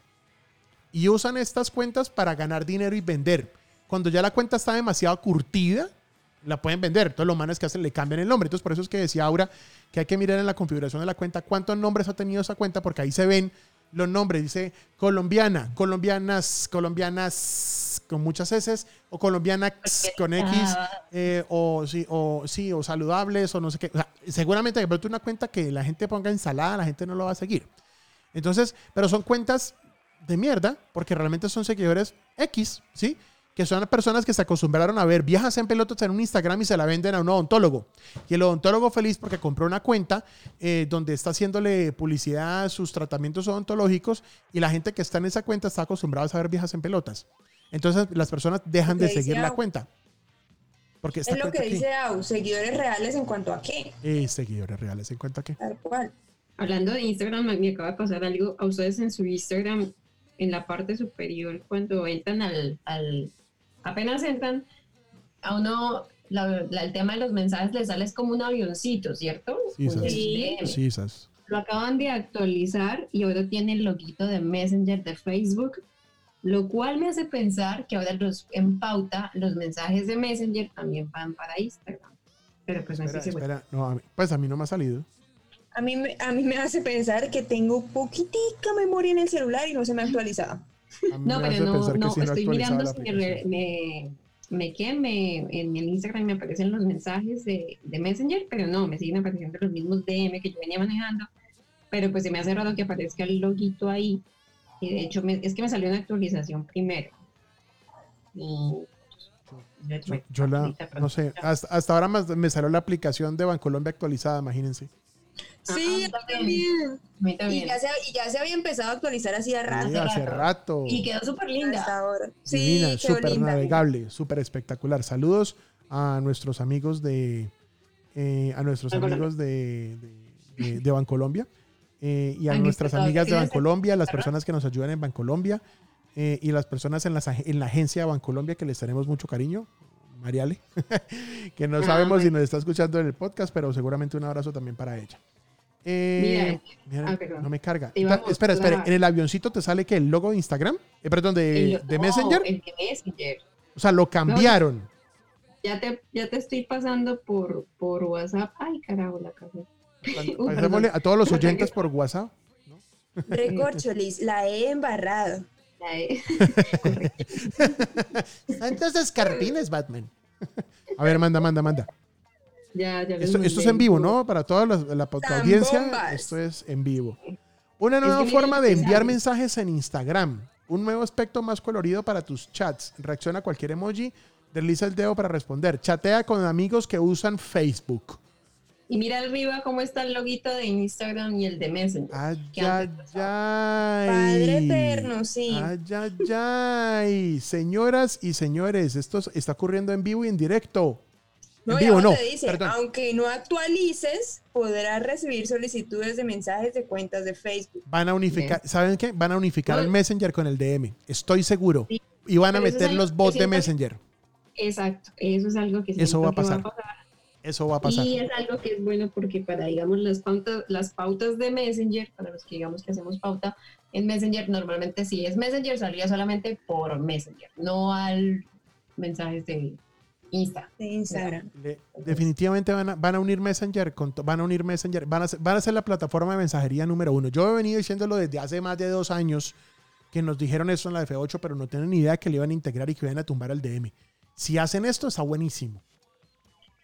y usan estas cuentas para ganar dinero y vender. Cuando ya la cuenta está demasiado curtida, la pueden vender. Entonces los manes que hacen le cambian el nombre. Entonces por eso es que decía Aura que hay que mirar en la configuración de la cuenta cuántos nombres ha tenido esa cuenta porque ahí se ven los nombres. Dice colombiana, colombianas, colombianas con muchas S, o colombianas con X, eh, o, sí, o sí, o saludables, o no sé qué. O sea, seguramente de una cuenta que la gente ponga ensalada, la gente no lo va a seguir. Entonces, pero son cuentas de mierda, porque realmente son seguidores X, ¿sí? Que son personas que se acostumbraron a ver viejas en pelotas en un Instagram y se la venden a un odontólogo. Y el odontólogo feliz porque compró una cuenta eh, donde está haciéndole publicidad a sus tratamientos odontológicos y la gente que está en esa cuenta está acostumbrada a ver viejas en pelotas. Entonces las personas dejan de seguir la cuenta. Porque es lo que dice Au, seguidores reales en cuanto a qué. Eh, seguidores reales en cuanto a qué. Tal cual. Hablando de Instagram, me acaba de pasar algo a ustedes en su Instagram, en la parte superior, cuando entran al, al apenas entran, a uno el tema de los mensajes les sale como un avioncito, ¿cierto? Sí, sí, Lo acaban de actualizar y ahora tiene el loguito de Messenger de Facebook lo cual me hace pensar que ahora los, en pauta los mensajes de Messenger también van para Instagram. Pero pues no espera, espera. No, a mí, pues a mí no me ha salido. A mí, a mí me hace pensar que tengo poquitica memoria en el celular y no se me ha actualizado. No, pero no, no, estoy mirando si me, me, me, me, en el Instagram me aparecen los mensajes de, de, Messenger, pero no, me siguen apareciendo los mismos DM que yo venía manejando. Pero pues se me hace raro que aparezca el loguito ahí y de hecho, es que me salió una actualización primero. yo, la, no sé, hasta, ahora me salió la aplicación de Bancolombia actualizada, imagínense. Sí, ah, también. Y, ya se, y, ya se, había empezado a actualizar así de rato. hace rato. Y quedó súper linda. Hasta ahora. Sí, súper navegable, súper espectacular. Saludos a nuestros amigos de eh, a nuestros amigos de, de, de Bancolombia. Eh, y a nuestras amigas de Bancolombia, las personas que nos ayudan en Bancolombia eh, y las personas en, en la agencia de Bancolombia que les tenemos mucho cariño. Mariale, <laughs> que no ah, sabemos si nos está escuchando en el podcast, pero seguramente un abrazo también para ella. Eh, ah, no me carga. espera, espera. ¿En el avioncito te sale que el logo de Instagram? perdón, de, de Messenger. El de Messenger. O sea, lo cambiaron. ya, te, ya te estoy pasando por, por WhatsApp. Ay, carajo, la casa <laughs> a todos los oyentes por WhatsApp. ¿no? Recorcholis, la he embarrado. <laughs> <laughs> Entonces, Carpines, Batman. A ver, manda, manda, manda. Ya, ya esto, esto es en vivo, ¿no? Para toda la, la audiencia, esto es en vivo. Una nueva forma de enviar mensajes en Instagram. Un nuevo aspecto más colorido para tus chats. Reacciona a cualquier emoji. Desliza el dedo para responder. Chatea con amigos que usan Facebook. Y mira arriba cómo está el loguito de Instagram y el de Messenger. Ay, ay, ay. Padre eterno, sí. Ay, ay, ay. Señoras y señores, esto está ocurriendo en vivo y en directo. No, en vivo, no. Te dice, aunque no actualices, podrás recibir solicitudes de mensajes de cuentas de Facebook. Van a unificar, ¿saben qué? Van a unificar el Messenger con el DM. Estoy seguro. y van a meter los bots de Messenger. Exacto, eso es algo que, eso va a pasar. Va a pasar eso va a pasar. Y es algo que es bueno porque para, digamos, las pautas, las pautas de Messenger, para los que digamos que hacemos pauta en Messenger, normalmente si es Messenger salía solamente por Messenger, no al mensajes de Insta. De Instagram. definitivamente van a, van a, unir Messenger, con, van a unir Messenger, van a, ser, van a ser la plataforma de mensajería número uno. Yo he venido diciéndolo desde hace más de dos años que nos dijeron eso en la F8, pero no tienen ni idea que le iban a integrar y que iban a tumbar al DM. Si hacen esto, está buenísimo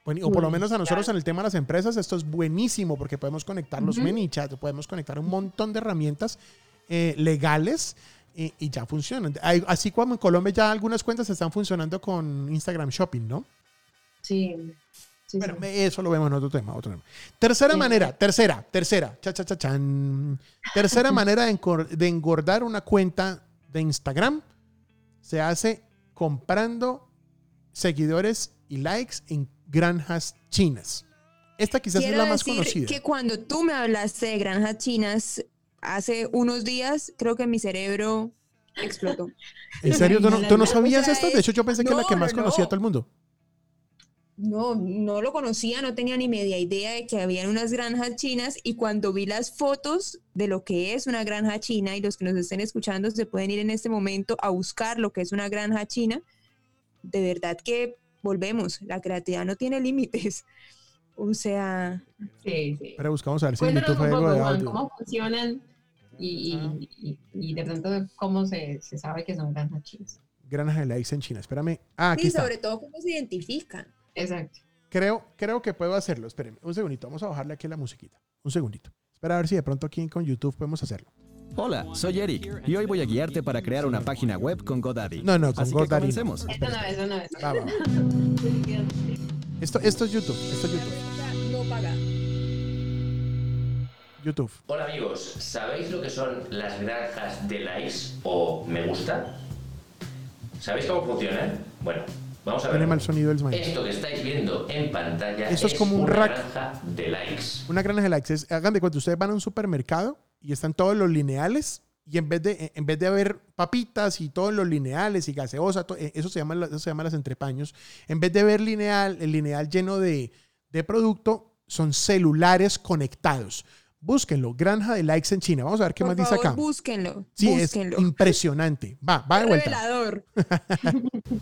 o por lo menos a nosotros en el tema de las empresas, esto es buenísimo porque podemos conectar los uh podemos conectar un montón de herramientas eh, legales y, ya funcionan. así como en Colombia ya algunas cuentas están funcionando con Instagram Shopping, ¿no? Sí. bueno, eso lo vemos en otro tema. Otro tema. Tercera manera, tercera, tercera, cha, cha, cha, chan. Tercera <laughs> manera de engordar una cuenta de Instagram se hace comprando seguidores y likes en granjas chinas. Esta quizás es la más conocida. Que cuando tú me hablaste de granjas chinas hace unos días, creo que mi cerebro explotó. ¿En serio? ¿Tú no, sabías esto? De hecho, yo pensé que era la que más conocía a todo el mundo. No, no lo conocía, no tenía ni media idea de que habían unas granjas chinas y cuando vi las fotos de lo que es una granja china y los que nos estén escuchando se pueden ir en este momento a buscar lo que es una granja china, de verdad que volvemos, la creatividad no tiene límites. <laughs> O sea... Sí, sí. Pero buscamos a ver si YouTube algo de audio. ¿Cómo funcionan Y, y- y- y de pronto, ¿cómo se, se sabe que son granjas chinas? Granjas de likes en China. Espérame. Ah, aquí está. sobre todo cómo se identifican. Exacto. Creo, creo que puedo hacerlo. Espérenme. Un segundito. Vamos a bajarle aquí la musiquita. Un segundito. Espera a ver si de pronto aquí con YouTube podemos hacerlo. Hola, soy Eric y hoy voy a guiarte para crear una página web con GoDaddy. No, no, con Así GoDaddy que no. comencemos. Esto no es, no es. Va, va. Esto, esto es YouTube. Esto es YouTube. No paga. YouTube. Hola amigos, ¿sabéis lo que son las granjas de likes o me gusta? ¿Sabéis cómo funcionan? Bueno, vamos a Tiene ver. mal sonido el smile. Esto que estáis viendo en pantalla Eso es como un una rack. granja de likes. Una granja de likes es, hagan de cuenta, ustedes van a un supermercado y están todos los lineales y en vez de, en vez de haber papitas y todos los lineales y gaseosa, to- eh, eso se llama, la- eso se llama las entrepaños, en vez de ver lineal, el lineal lleno de, de producto, son celulares conectados. Búsquenlo, granja de likes en China. Vamos a ver qué Por más dice favor, acá. búsquenlo. Sí, búsquenlo. es impresionante. Va, va de vuelta. Revelador. <laughs>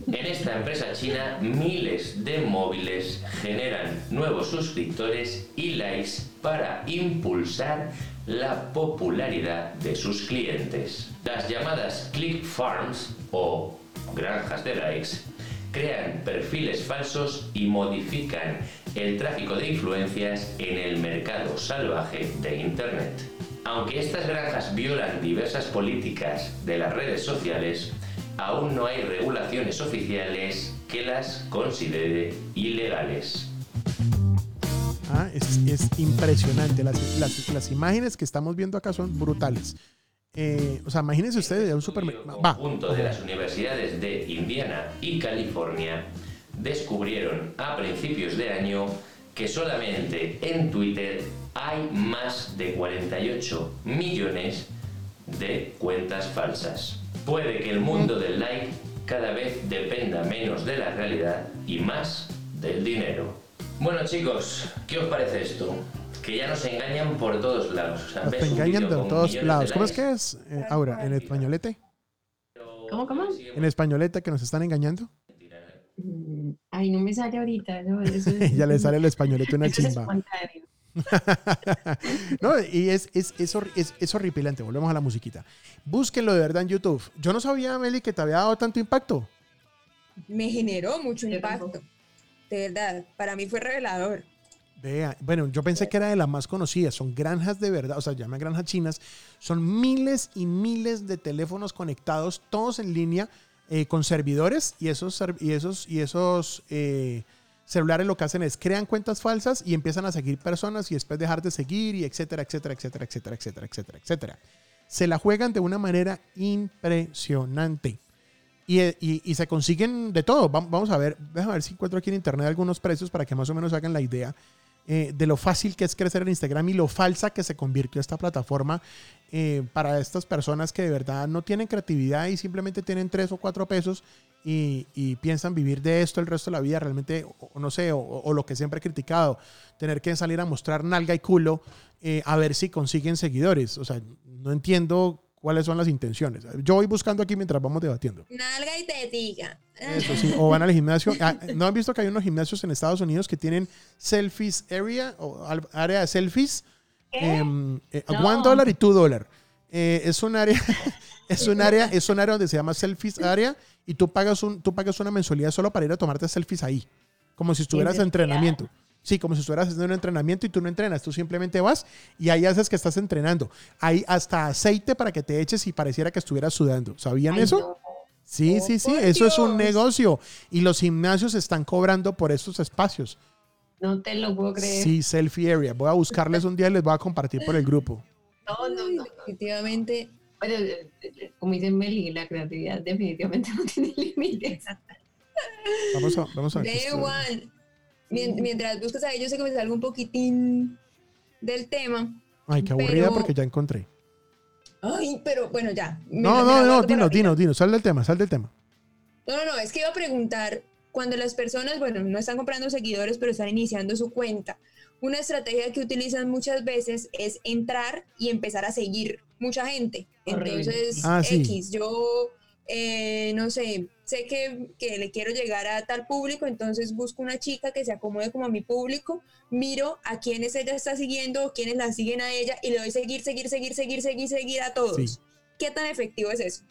En esta empresa china, miles de móviles generan nuevos suscriptores y likes para impulsar la popularidad de sus clientes. Las llamadas click farms o granjas de likes crean perfiles falsos y modifican el tráfico de influencias en el mercado salvaje de Internet. Aunque estas granjas violan diversas políticas de las redes sociales, aún no hay regulaciones oficiales que las considere ilegales. Ah, es, es impresionante. Las, las- las imágenes que estamos viendo acá son brutales. Eh, o sea, imagínense ustedes de un supermercado. Conjunto de las universidades de Indiana y California descubrieron a principios de año que solamente en Twitter hay más de 48 millones de cuentas falsas. Puede que el mundo del like cada vez dependa menos de la realidad y más del dinero. Bueno chicos, ¿qué os parece esto? Que ya nos engañan por todos lados. O sea, Nos engañan con todos lados. ¿Cómo es que es, eh, Aura? ¿En españolete? ¿Cómo, cómo? ¿En españolete que nos están engañando? Mm, Ay, no me sale ahorita. Eso es- <laughs> ya le sale el españolete una es chimba. <laughs> no, y es, es, es, hor- es- es horripilante. Volvemos a la musiquita. Búsquenlo de verdad en YouTube. Yo no sabía, Meli, que te había dado tanto impacto. Me generó mucho impacto. De verdad, para mí fue revelador. Vea, bueno, yo pensé que era de las más conocidas. Son granjas de verdad, o sea, llaman granjas chinas. Son miles y miles de teléfonos conectados, todos en línea, eh, con servidores. Y esos, y esos, y esos eh, celulares lo que hacen es crean cuentas falsas y empiezan a seguir personas y después dejar de seguir y etcétera, etcétera, etcétera, etcétera, etcétera, etcétera, etcétera. Se la juegan de una manera impresionante. Y, y- y se consiguen de todo. Vam- Vamos a ver, déjame ver si encuentro aquí en internet algunos precios para que más o menos hagan la idea eh, de lo fácil que es crecer en Instagram y lo falsa que se convirtió esta plataforma eh, para estas personas que de verdad no tienen creatividad y simplemente tienen tres o cuatro pesos y, y piensan vivir de esto el resto de la vida. Realmente, o no sé, o, o lo que siempre he criticado, tener que salir a mostrar nalga y culo eh, a ver si consiguen seguidores. O sea, no entiendo cuáles son las intenciones. Yo voy buscando aquí mientras vamos debatiendo. Nalga y tetica. Eso sí, <laughs> o van al gimnasio. Ah, ¿No han visto que hay unos gimnasios en Estados Unidos que tienen selfies area o área de selfies? Em, eh, No. One dólar y two dólar. Eh, es un área, <laughs> es un área, es un área donde se llama selfies área y tú pagas un, tú pagas una mensualidad solo para ir a tomarte selfies ahí, como si estuvieras en entrenamiento. Sí, como si estuvieras haciendo un entrenamiento y tú no entrenas, tú simplemente vas y ahí haces que estás entrenando. Hay hasta aceite para que te eches y pareciera que estuvieras sudando. ¿Sabían Ay, eso? no. Sí, Oh, sí, sí, por eso es un negocio. Y los gimnasios están cobrando por estos espacios. No te lo puedo creer. Sí, selfie area. Voy a buscarles un día y les voy a compartir por el grupo. No, no. Definitivamente. Eh, como dice Meli, la creatividad definitivamente <laughs> no tiene límites. Vamos a, vamos a ver. Day one. Mien- Mientras buscas yo sé que me salgo un poquitín del tema. Ay, qué aburrida pero- porque ya encontré. Ay, pero bueno, ya. Me- No, me no, no, ahorita. dinos, dinos. Sal del tema, sal del tema. No, no, no, es que iba a preguntar, cuando las personas, bueno, no están comprando seguidores, pero están iniciando su cuenta, una estrategia que utilizan muchas veces es entrar y empezar a seguir mucha gente. Entonces, Ah, sí. X, yo, eh, no sé, sé que, que, le quiero llegar a tal público, entonces busco una chica que se acomode como a mi público, miro a quienes ella está siguiendo o quienes la siguen a ella y le doy seguir, seguir, seguir, seguir, seguir, seguir a todos. ¿Qué tan efectivo es eso?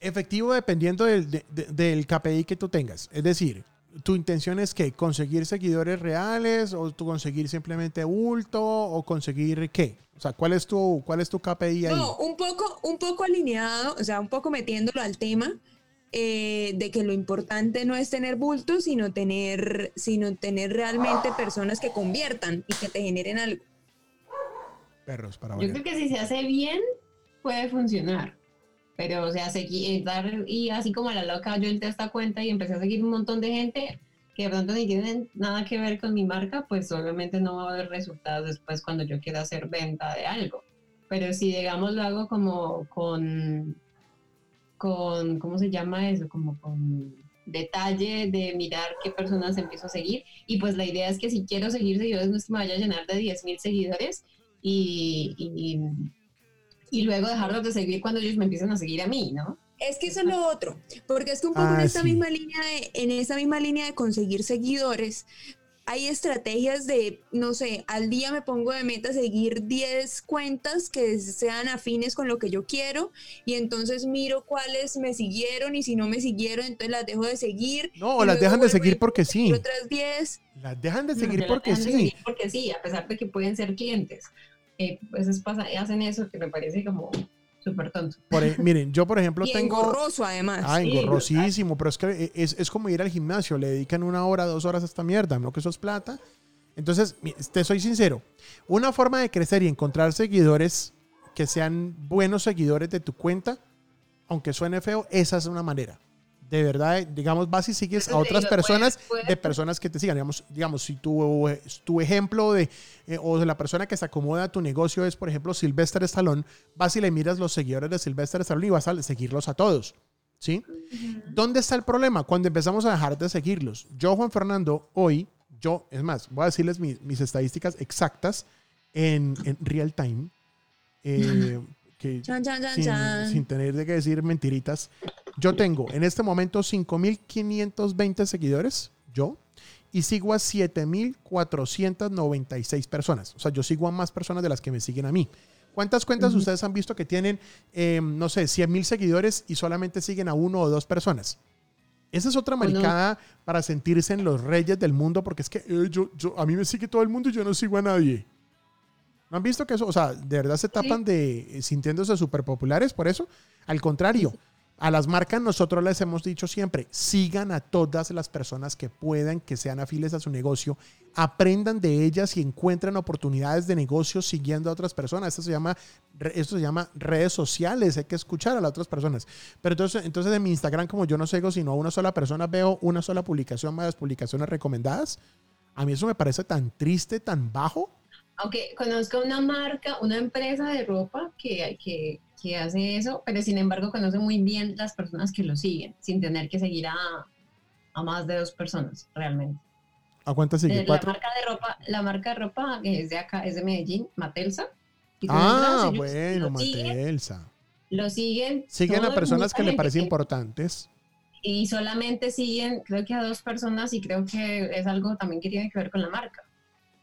Efectivo dependiendo del, del KPI que tú tengas. Es decir, tu intención es que conseguir seguidores reales o tú conseguir simplemente bulto o conseguir qué? O sea, ¿cuál es tu, cuál es tu KPI ahí? No, un poco, un poco alineado, o sea, un poco metiéndolo al tema eh, de que lo importante no es tener bultos, sino tener, sino tener realmente personas que conviertan y que te generen algo. Perros para Yo creo que si se hace bien, puede funcionar. Pero, o sea, seguir, y así como a la loca, yo entré a esta cuenta y empecé a seguir un montón de gente que de pronto ni tienen nada que ver con mi marca, pues obviamente no va a haber resultados después cuando yo quiera hacer venta de algo. Pero si, digamos, lo hago como con, con ¿cómo se llama eso? Como con detalle de mirar qué personas empiezo a seguir. Y pues la idea es que si quiero seguir seguidores, no que me vaya a llenar de 10.000 seguidores y, y y luego dejarlos de seguir cuando ellos me empiezan a seguir a mí, ¿no? Es que eso es lo otro, porque es que un poco en ah, esta misma línea de, en esa misma línea de conseguir seguidores, hay estrategias de, no sé, al día me pongo de meta seguir 10 cuentas que sean afines con lo que yo quiero y entonces miro cuáles me siguieron y si no me siguieron, entonces las dejo de seguir. No, o las dejan de seguir porque sí. Otras 10. Las dejan de seguir porque sí. porque sí, a pesar de que pueden ser clientes eh, pues pasa, hacen eso que me parece como súper tonto. miren, yo por ejemplo tengo... engorroso además. Ah, engorrosísimo, pero es que es, es, como ir al gimnasio, le dedican una hora, dos horas a esta mierda, ¿no? Que eso es plata. Entonces, te soy sincero, una forma de crecer y encontrar seguidores que sean buenos seguidores de tu cuenta, aunque suene feo, esa es una manera de verdad, digamos, vas y sigues a otras personas, de personas que te sigan. Digamos, digamos si tu, tu ejemplo de, eh, o de la persona que se acomoda a tu negocio es, por ejemplo, Sylvester Stallone, vas y le miras los seguidores de Sylvester Stallone y vas a seguirlos a todos. ¿Sí? ¿Dónde está el problema? Cuando empezamos a dejar de seguirlos. Yo, Juan Fernando, hoy, yo, es más, voy a decirles mis, estadísticas exactas en, en real time. Eh, <laughs> sin, tener de que decir mentiritas. Yo tengo en este momento 5.520 seguidores, yo, y sigo a 7.496 personas. O sea, yo sigo a más personas de las que me siguen a mí. ¿Cuántas cuentas ustedes han visto que tienen, em, no sé, 100.000 seguidores y solamente siguen a uno o dos personas? Esa es otra maricada para sentirse en los reyes del mundo, porque es que eh, yo, yo, a mí me sigue todo el mundo y yo no sigo a nadie. ¿No han visto que eso, o sea, de verdad se tapan de eh, sintiéndose súper populares por eso? Al contrario, a las marcas nosotros les hemos dicho siempre, sigan a todas las personas que puedan, que sean afiles a su negocio, aprendan de ellas y encuentren oportunidades de negocio siguiendo a otras personas. Esto se llama, esto se llama redes sociales, hay que escuchar a las otras personas. Pero entonces, entonces en mi Instagram, como yo no sigo sino a una sola persona, veo una sola publicación, más publicaciones recomendadas. A mí eso me parece tan triste, tan bajo aunque conozco una marca, una empresa de ropa que, que, que, hace eso, pero sin embargo conoce muy bien las personas que lo siguen, sin tener que seguir a, a más de dos personas realmente. ¿A cuántas sigue? Eh, la marca de ropa, la marca de ropa es de acá, es de Medellín, Matelsa. Ah, bueno, Matelsa. lo siguen. Siguen a personas que le parecen importantes. Y solamente siguen, creo que a dos personas, y creo que es algo también que tiene que ver con la marca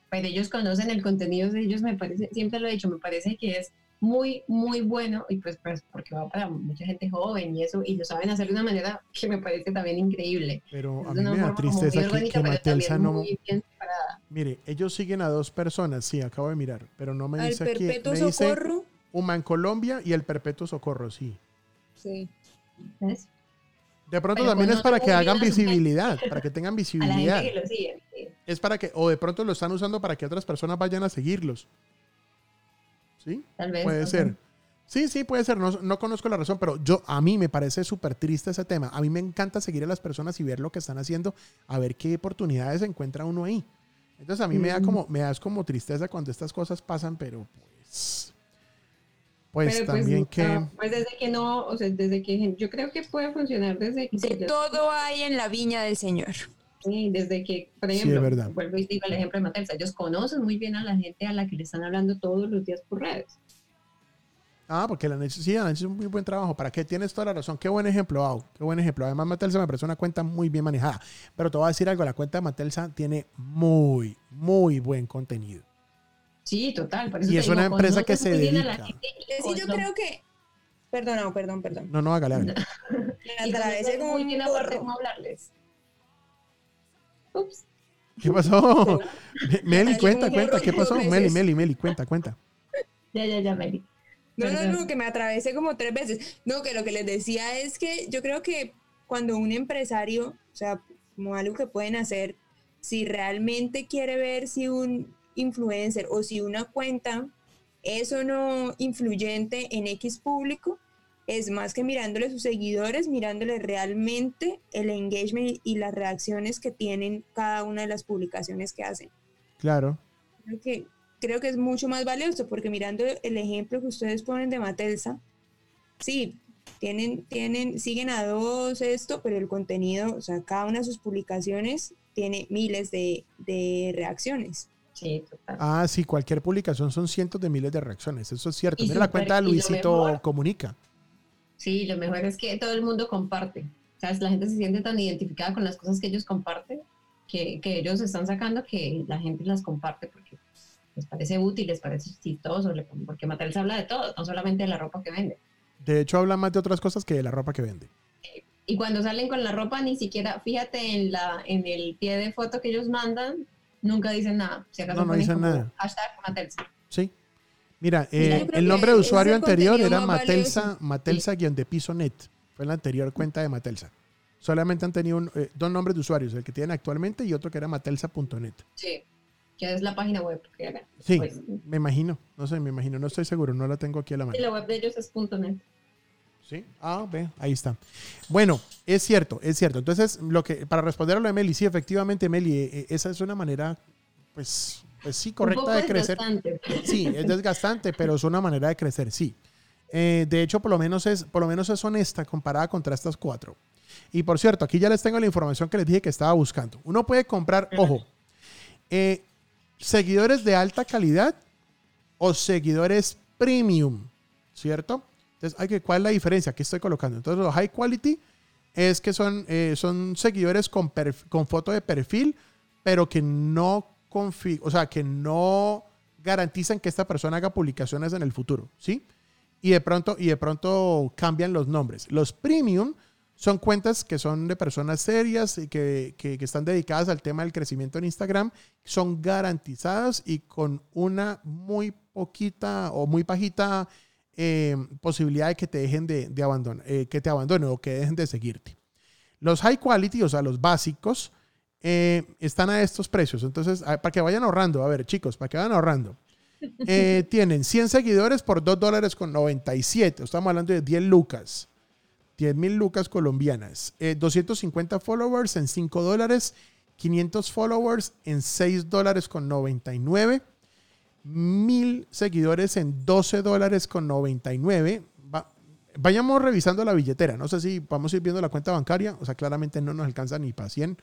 pero ellos conocen el contenido de ellos, me parece, siempre lo he dicho, me parece que es muy, muy bueno y pues, pues porque va para mucha gente joven y eso, y lo saben hacer de una manera que me parece también increíble. Pero a mí me da tristeza que, que Matelsa no... Mire, ellos siguen a dos personas, sí, acabo de mirar, pero no me dice aquí. Perpetuo me Socorro. Human Colombia y el Perpetuo Socorro, sí. Sí. ¿Ves? De pronto también es para que hagan visibilidad, <laughs> para que tengan visibilidad. Es para que, o de pronto lo están usando para que otras personas vayan a seguirlos. ¿Sí? Tal vez. Puede ser. Sí, sí, puede ser. No, conozco la razón, pero yo a mí me parece súper triste ese tema. A mí me encanta seguir a las personas y ver lo que están haciendo, a ver qué oportunidades encuentra uno ahí. Entonces a mí me da como, me da como tristeza cuando estas cosas pasan, pero pues pues, pues también que... pues desde que no, o sea, desde que yo creo que puede funcionar desde que... De todo hay en la viña del Señor. Sí, desde que, por ejemplo, vuelvo y digo el ejemplo de Matelsa, ellos conocen muy bien a la gente a la que le están hablando todos los días por redes. Ah, porque la han hecho, sí, han hecho un muy buen trabajo. ¿Para qué? Tienes toda la razón. Qué buen ejemplo, Au. Qué buen ejemplo. Además, Matelsa me parece una cuenta muy bien manejada. Pero te voy a decir algo, la cuenta de Matelsa tiene muy, muy buen contenido. Sí, total. por Y es una empresa que se a la dedica. gente Sí, yo creo que... Perdón, no, perdón, perdón. No, no, hágale, hágale. <laughs> Me y atravesé como muy un bien burro. cómo hablarles. Ups. ¿Qué pasó? <laughs> Me- Meli, cuenta, cuenta. ¿Qué pasó? Meli. Meli, Meli, cuenta, cuenta. Ya, ya, ya, Meli. No, no, no, que me atravesé como tres veces. No, que lo que les decía es que yo creo que cuando un empresario, o sea, como algo que pueden hacer, si realmente quiere ver si un influencer o si una cuenta es o no influyente en X público, es más que mirándole sus seguidores, mirándole realmente el engagement y las reacciones que tienen cada una de las publicaciones que hacen Claro. creo que, creo que es mucho más valioso porque mirando el ejemplo que ustedes ponen de Matelsa, sí, tienen, tienen, siguen a dos esto, pero el contenido, o sea, cada una de sus publicaciones tiene miles de, de reacciones. Sí, total. Ah, sí, cualquier publicación son cientos de miles de reacciones. Eso es cierto. Y Mira la cuenta de Luisito mejor- Comunica. Sí, lo mejor es que todo el mundo comparte. ¿Sabes? La gente se siente tan identificada con las cosas que ellos comparten, que, que ellos están sacando, que la gente las comparte porque les parece útil, les parece chistoso, porque se habla de todo, no solamente de la ropa que vende. De hecho, habla más de otras cosas que de la ropa que vende. Y cuando salen con la ropa, ni siquiera, fíjate en, la, en el pie de foto que ellos mandan, nunca dicen nada. Si acaso No, no dicen nada. Hashtag Mattel. Sí. Mira, eh, el nombre de usuario anterior era Matelsa, valioso. Matelsa guion de piso net. Fue la anterior cuenta de Matelsa. Solamente han tenido un- eh, dos nombres de usuarios, el que tienen actualmente y otro que era matelsa.net. Sí, que es la página web. Que era. Sí, Pues, me imagino, no sé, me imagino, no estoy seguro, no la tengo aquí a la mano. sí, la web de ellos es .net. Sí. Ah, ve, ahí está. Bueno, es cierto, es cierto. Entonces, lo que para responder a lo de Meli, sí, efectivamente, Meli, eh, eh, esa es una manera, pues sí, correcta de crecer. desgastante. Sí, es desgastante, pero es una manera de crecer, sí. Eh, de hecho, por lo menos es, por lo menos es honesta comparada contra estas cuatro. Y por cierto, aquí ya les tengo la información que les dije que estaba buscando. Uno puede comprar, ojo, eh, seguidores de alta calidad o seguidores premium, ¿cierto? Entonces, hay que, ¿cuál es la diferencia? Aquí estoy colocando. Entonces, los high quality es que son, eh, son seguidores con, con foto de perfil, pero que no confi- o sea, que no garantizan que esta persona haga publicaciones en el futuro, ¿sí? Y de pronto, y de pronto cambian los nombres. Los premium son cuentas que son de personas serias y que, que- están dedicadas al tema del crecimiento en Instagram, son garantizadas y con una muy poquita o muy bajita eh, posibilidad de que te dejen de, de abandonar, eh, que te abandonen o que dejen de seguirte. Los high quality, o sea, los básicos, eh, están a estos precios. Entonces, a- para que vayan ahorrando, a ver, chicos, para que vayan ahorrando. Eh, <laughs> tienen 100 seguidores por 2 dólares con 97. Estamos hablando de 10 lucas. 10 mil lucas colombianas. Eh, 250 followers en 5 dólares. 500 followers en 6 dólares con 99. 1000 seguidores en 12 dólares con 99. Va- vayamos revisando la billetera. No sé si vamos a ir viendo la cuenta bancaria. O sea, claramente no nos alcanza ni para 100.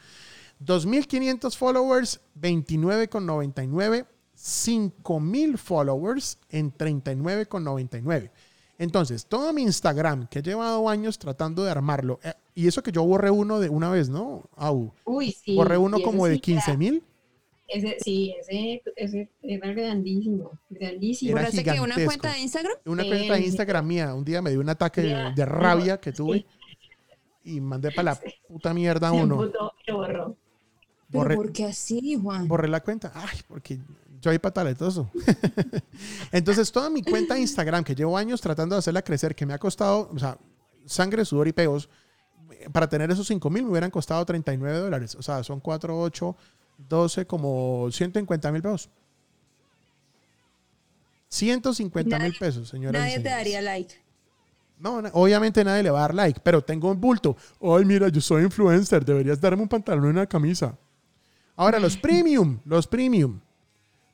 2.500 followers, 29,99. 5.000 followers en 39,99. Entonces, todo mi Instagram, que he llevado años tratando de armarlo, eh, y eso que yo borré uno de una vez, ¿no? Au. Uy, sí. borré uno como de sí era- 15 mil. Ese, sí, ese, ese era grandísimo, grandísimo. Era ¿Borraste que una cuenta de Instagram? Una cuenta de sí. Instagram mía. Un día me dio un ataque de, rabia <laughs> que sí. tuve y mandé para la puta mierda a Se uno. emputó lo borró. ¿Pero Borré, por qué así, Juan? borré la cuenta. Ay, porque yo ahí pataletoso. <laughs> Entonces, toda mi cuenta de Instagram, que llevo años tratando de hacerla crecer, que me ha costado, o sea, sangre, sudor y peos, eh, para tener esos 5 mil me hubieran costado 39 dólares. O sea, son 4, 8, 12, como 150 mil pesos. 150 mil pesos, señora. Nadie te daría like. No, obviamente nadie le va a dar like, pero tengo un bulto. Ay, mira, yo soy influencer, deberías darme un pantalón y una camisa. Ahora, los premium, los premium.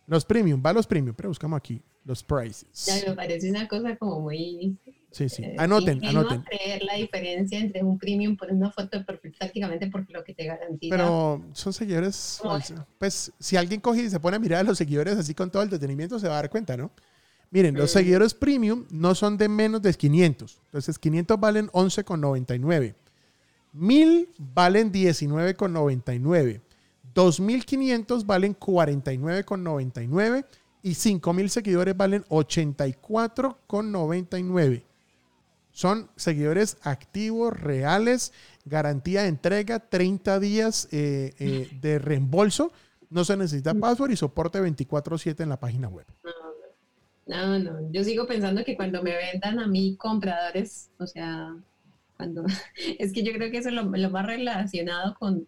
Los premium, va los premium, pero buscamos aquí los prices. Ya me parece una cosa como muy... Sí, sí. eh, Anoten, ingenua anoten. creer la diferencia entre un premium por una foto de perfil prácticamente porque lo que te garantiza... Pero son seguidores. Pues si alguien coge y se pone a mirar a los seguidores así con todo el detenimiento, se va a dar cuenta, ¿no? Miren, los seguidores premium no son de menos de 500. Entonces, 500 valen 11,99. 1000 valen 19,99. 2500 valen 49,99. Y 5000 seguidores valen 84,99. Son seguidores activos, reales, garantía de entrega, 30 días eh, eh, de reembolso. No se necesita password y soporte 24/7 en la página web. No, no, yo sigo pensando que cuando me vendan a mí compradores, o sea, cuando <laughs> es que yo creo que eso es lo, lo más relacionado con,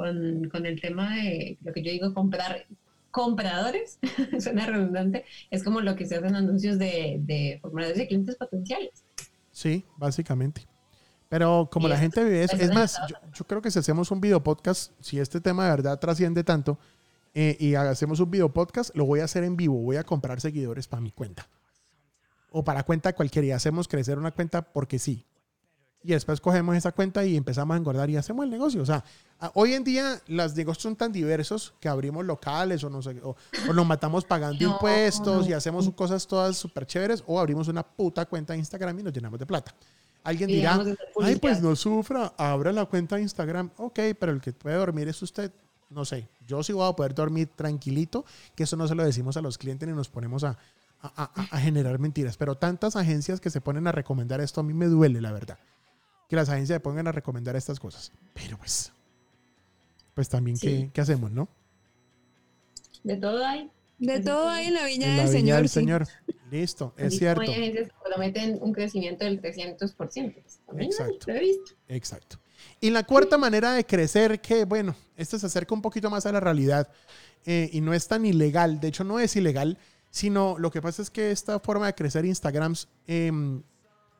con, con, el tema de lo que yo digo, comprar compradores, <laughs> suena redundante, es como lo que se hacen anuncios de, de formadores de clientes potenciales. Sí, básicamente. Pero como la gente vive eso, es más, yo, yo, creo que si hacemos un video podcast, si este tema de verdad trasciende tanto eh, y hacemos un video podcast, lo voy a hacer en vivo, voy a comprar seguidores para mi cuenta. O para cuenta cualquiera y hacemos crecer una cuenta porque sí. Y después cogemos esa cuenta y empezamos a engordar y hacemos el negocio. O sea, hoy en día los negocios son tan diversos que abrimos locales o, no sé, o, o nos matamos pagando no, impuestos no. y hacemos cosas todas súper chéveres o abrimos una puta cuenta de Instagram y nos llenamos de plata. Alguien dirá, ay, pues no sufra, abra la cuenta de Instagram. Ok, pero el que puede dormir es usted. No sé, yo sí voy a poder dormir tranquilito, que eso no se lo decimos a los clientes ni nos ponemos a, a, a, a generar mentiras. Pero tantas agencias que se ponen a recomendar esto, a mí me duele, la verdad. Que las agencias se pongan a recomendar estas cosas. Pero pues, pues también, sí. ¿qué, ¿qué, hacemos, no? De todo hay. De todo hay en la viña, en la del, viña señor, del Señor. Listo, es cierto. Hay agencias que prometen un crecimiento del 300%. También Exacto. Lo he visto. Exacto. Y la cuarta manera de crecer, que bueno, esto se acerca un poquito más a la realidad eh, y no es tan ilegal, de hecho no es ilegal, sino lo que pasa es que esta forma de crecer Instagram eh,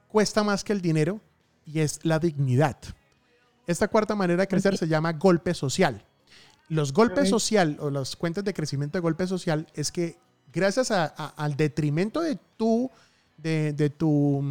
cuesta más que el dinero y es la dignidad. Esta cuarta manera de crecer se llama golpe social. Los golpes social o las cuentas de crecimiento de golpe social es que gracias a, a, al detrimento de tu, de, de tu,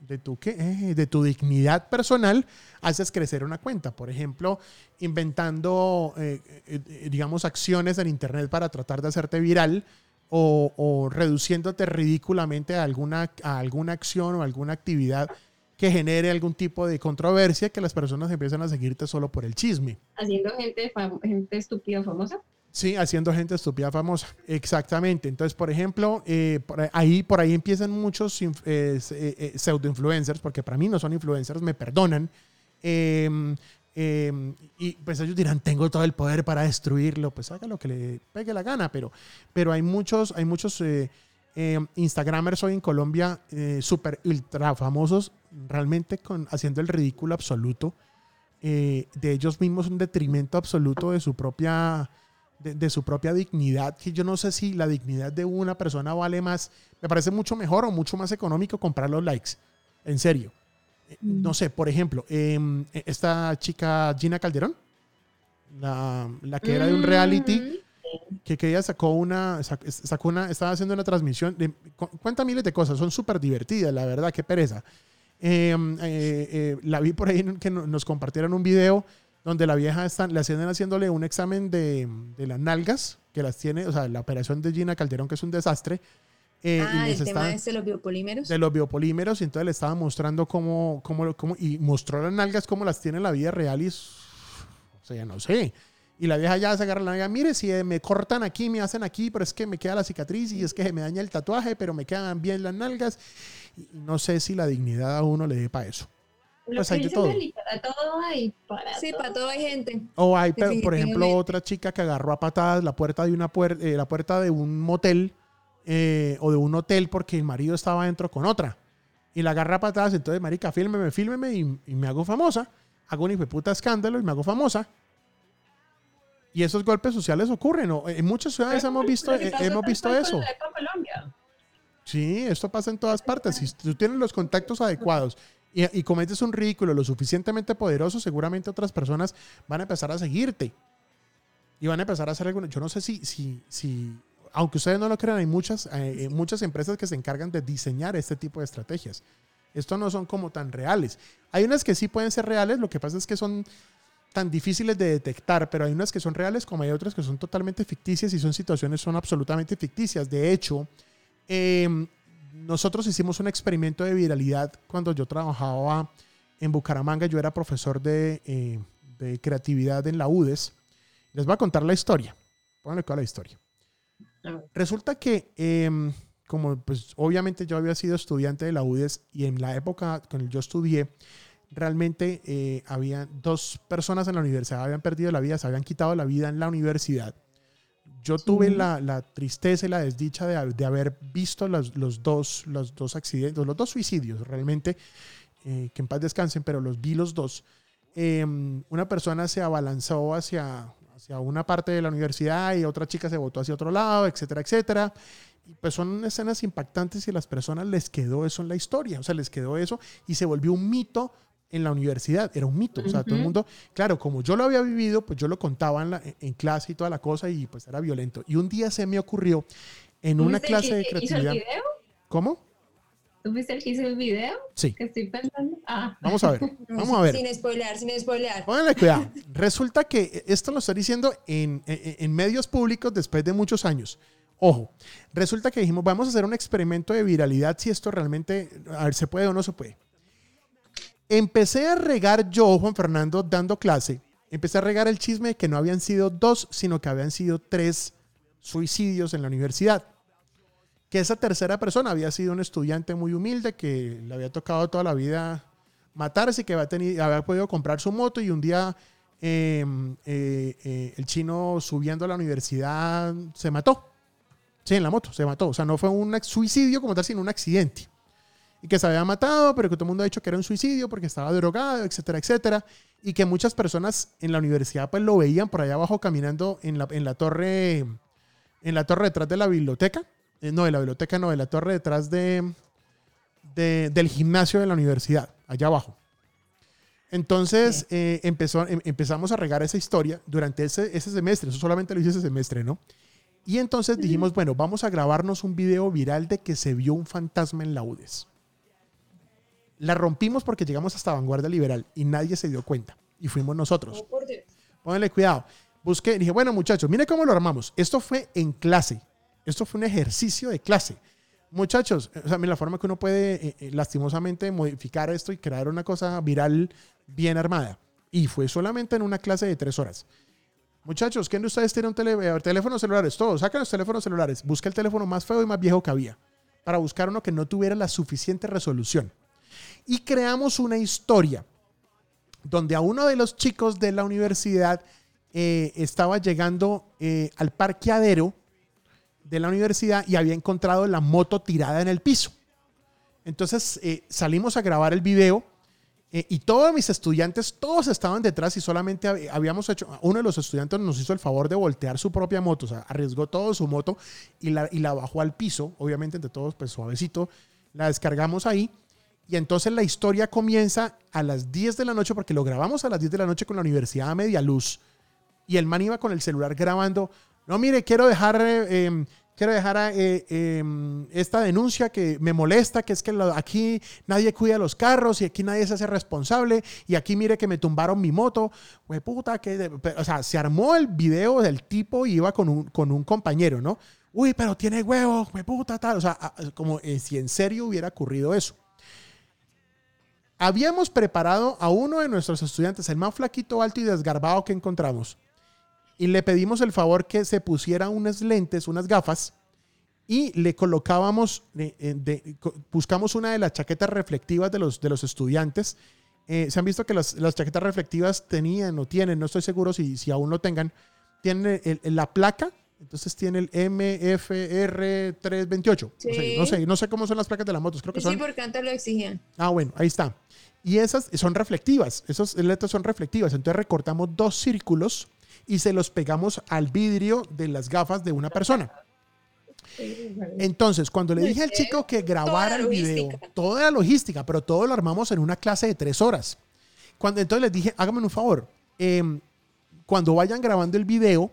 de tu, ¿qué? Eh, de tu dignidad personal, haces crecer una cuenta. Por ejemplo, inventando, eh, eh, digamos, acciones en Internet para tratar de hacerte viral o, o reduciéndote ridículamente a alguna, a alguna acción o alguna actividad que genere algún tipo de controversia que las personas empiezan a seguirte solo por el chisme. Haciendo gente, gente estúpida famosa. Sí, haciendo gente estúpida famosa. Exactamente. Entonces, por ejemplo, eh, por ahí, por ahí empiezan muchos eh, eh, pseudo-influencers, porque para mí no son influencers, me perdonan. Em, em, y pues ellos dirán, tengo todo el poder para destruirlo. Pues haga lo que le pegue la gana, pero, pero hay muchos, hay muchos eh, Instagramers hoy en Colombia súper ultra famosos, realmente con, haciendo el ridículo absoluto de ellos mismos, un detrimento absoluto de su propia de, de, su propia dignidad, que yo no sé si la dignidad de una persona vale más, me parece mucho mejor o mucho más económico comprar los likes, en serio. Mm. No sé, por ejemplo, eh, esta chica Gina Calderón, la, la que era de un reality, que, que ella sacó una, sacó una, estaba haciendo una transmisión, de, cuenta miles de cosas, son súper divertidas, la verdad, qué pereza. Eh, eh, la vi por ahí que nos compartieron un video donde la vieja están, le hacían haciéndole un examen de, de, las nalgas, que las tiene, o sea, la operación de Gina Calderón, que es un desastre. Eh, ah, y el tema está, de los biopolímeros. De los biopolímeros, y entonces le estaba mostrando cómo, cómo, cómo, y mostró las nalgas cómo las tiene en la vida real y, o sea, no sé. Y la vieja ya se agarra la nalga, mire, si me cortan aquí, me hacen aquí, pero es que me queda la cicatriz y es que me daña el tatuaje, pero me quedan bien las nalgas. Y no sé si la dignidad a uno le dé para eso. Pues hay de todo. Para todo hay. Para sí, todo. para todo hay gente. O hay, por ejemplo, otra chica que agarró a patadas la puerta de una puer eh, la puerta de un motel eh, o de un hotel porque el marido estaba dentro con otra. Y la agarra a patadas, entonces, marica, fílmeme, fílmeme y, y me hago famosa. Hago un hijo de puta escándalo y me hago famosa. Y esos golpes sociales ocurren. ¿no? En muchas ciudades hemos visto, eh, hemos visto eso. Sí, esto pasa en todas partes. Si tú tienes los contactos adecuados y, y, cometes un ridículo lo suficientemente poderoso, seguramente otras personas van a empezar a seguirte. Y van a empezar a hacer algo. Yo no sé si, si, si aunque ustedes no lo crean, hay muchas, eh, muchas empresas que se encargan de diseñar este tipo de estrategias. Esto no son como tan reales. Hay unas que sí pueden ser reales, lo que pasa es que son tan difíciles de detectar, pero hay unas que son reales como hay otras que son totalmente ficticias y son situaciones son absolutamente ficticias. De hecho, Eh, nosotros hicimos un experimento de viralidad cuando yo trabajaba en Bucaramanga. Yo era profesor de, eh, de creatividad en la UDES. Les voy a contar la historia. Pónganle cuál la historia. Resulta que, em, como pues obviamente yo había sido estudiante de la UDES y en la época cuando yo estudié, realmente eh, había dos personas en la universidad, habían perdido la vida, se habían quitado la vida en la universidad. Yo tuve la, la tristeza y la desdicha de, de haber visto los, los dos, los dos accidentes, los dos suicidios realmente, eh, que en paz descansen, pero los vi los dos. Em, una persona se abalanzó hacia, hacia una parte de la universidad y otra chica se botó hacia otro lado, etcétera, etcétera. Y pues son escenas impactantes y a las personas les quedó eso en la historia, o sea, les quedó eso y se volvió un mito en la universidad, era un mito, o sea, todo el mundo, claro, como yo lo había vivido, pues yo lo contaba en, la- en clase y toda la cosa y pues era violento. Y un día se me ocurrió en ¿Tú una clase de que hizo el creatividad. video? ¿Cómo? ¿Tú fuiste el que hizo el video? Sí, Que estoy pensando. Ah, vamos a ver, <laughs> vamos a ver. Sin spoilear, sin spoilear. Pónganle cuidado. Resulta que esto lo estoy diciendo en, en- en medios públicos después de muchos años. Ojo, resulta que dijimos, vamos a hacer un experimento de viralidad si esto realmente, a ver, se puede o no se puede. Empecé a regar yo, Juan Fernando, dando clase, empecé a regar el chisme de que no habían sido dos, sino que habían sido tres suicidios en la universidad. Que esa tercera persona había sido un estudiante muy humilde que le había tocado toda la vida matarse, que había, tenido, podido comprar su moto y un día eh, eh, eh, el chino subiendo a la universidad se mató. Sí, en la moto, se mató. O sea, no fue un suicidio como tal, sino un accidente. Y que se había matado, pero que todo el mundo ha dicho que era un suicidio porque estaba drogado, etcétera, etcétera. Y que muchas personas en la universidad pues lo veían por allá abajo caminando en la, en la torre, en la torre detrás de la biblioteca. Eh, no, de la biblioteca, no, de la torre detrás de, de- del gimnasio de la universidad, allá abajo. Entonces eh, empezó, em- empezamos a regar esa historia durante ese, ese semestre, eso solamente lo hice ese semestre, ¿no? Y entonces dijimos, bueno, vamos a grabarnos un video viral de que se vio un fantasma en la UDES. La rompimos porque llegamos hasta Vanguardia Liberal y nadie se dio cuenta. Y fuimos nosotros. Oh, por Dios. Pónganle cuidado. Busqué, dije, bueno, muchachos, mire cómo lo armamos. Esto fue en clase. Esto fue un ejercicio de clase. Muchachos, o sea, la forma que uno puede eh, eh, lastimosamente modificar esto y crear una cosa viral bien armada. Y fue solamente en una clase de tres horas. Muchachos, ¿quién de ustedes tiene un tele- eh, teléfono celulares? Todos, sacan los teléfonos celulares. Busca el teléfono más feo y más viejo que había. Para buscar uno que no tuviera la suficiente resolución. Y creamos una historia donde a uno de los chicos de la universidad eh, estaba llegando eh, al parqueadero de la universidad y había encontrado la moto tirada en el piso. Entonces eh, salimos a grabar el video y todos mis estudiantes, todos estaban detrás y solamente hab- habíamos hecho, uno de los estudiantes nos hizo el favor de voltear su propia moto, o sea, arriesgó todo su moto y la, y la bajó al piso, obviamente entre todos, pues suavecito, la descargamos ahí. Y entonces la historia comienza a las 10 de la noche, porque lo grabamos a las 10 de la noche con la Universidad Media Luz. Y el man iba con el celular grabando. No, mire, quiero dejar, eh, em, quiero dejar eh, em, esta denuncia que me molesta, que es que aquí nadie cuida los carros y aquí nadie se hace responsable. Y aquí mire que me tumbaron mi moto. Güey, puta, que... o sea, se armó el video del tipo y iba con un, con un compañero, ¿no? Uy, pero tiene huevos, güey, puta, tal. O sea, como eh, si en serio hubiera ocurrido eso. Habíamos preparado a uno de nuestros estudiantes, el más flaquito, alto y desgarbado que encontramos, y le pedimos el favor que se pusiera unas lentes, unas gafas, y le colocábamos, eh, co- buscamos una de las chaquetas reflectivas de los, de los estudiantes. Eh, se han visto que las, las chaquetas reflectivas tenían o tienen, no estoy seguro si, si aún lo tengan, tienen la placa, entonces tiene el MFR328. No, sé, Sí. no, sé, no sé cómo son las placas de las motos, creo que Sí, son... porque antes lo exigían. Ah, bueno, ahí está. Y esas son reflectivas, esas letras son reflectivas. Entonces recortamos dos círculos y se los pegamos al vidrio de las gafas de una persona. Entonces, cuando le dije al chico que grabara el video, toda la logística, pero todo lo armamos en una clase de tres horas. Cuando entonces les dije, háganme un favor, em, cuando vayan grabando el video,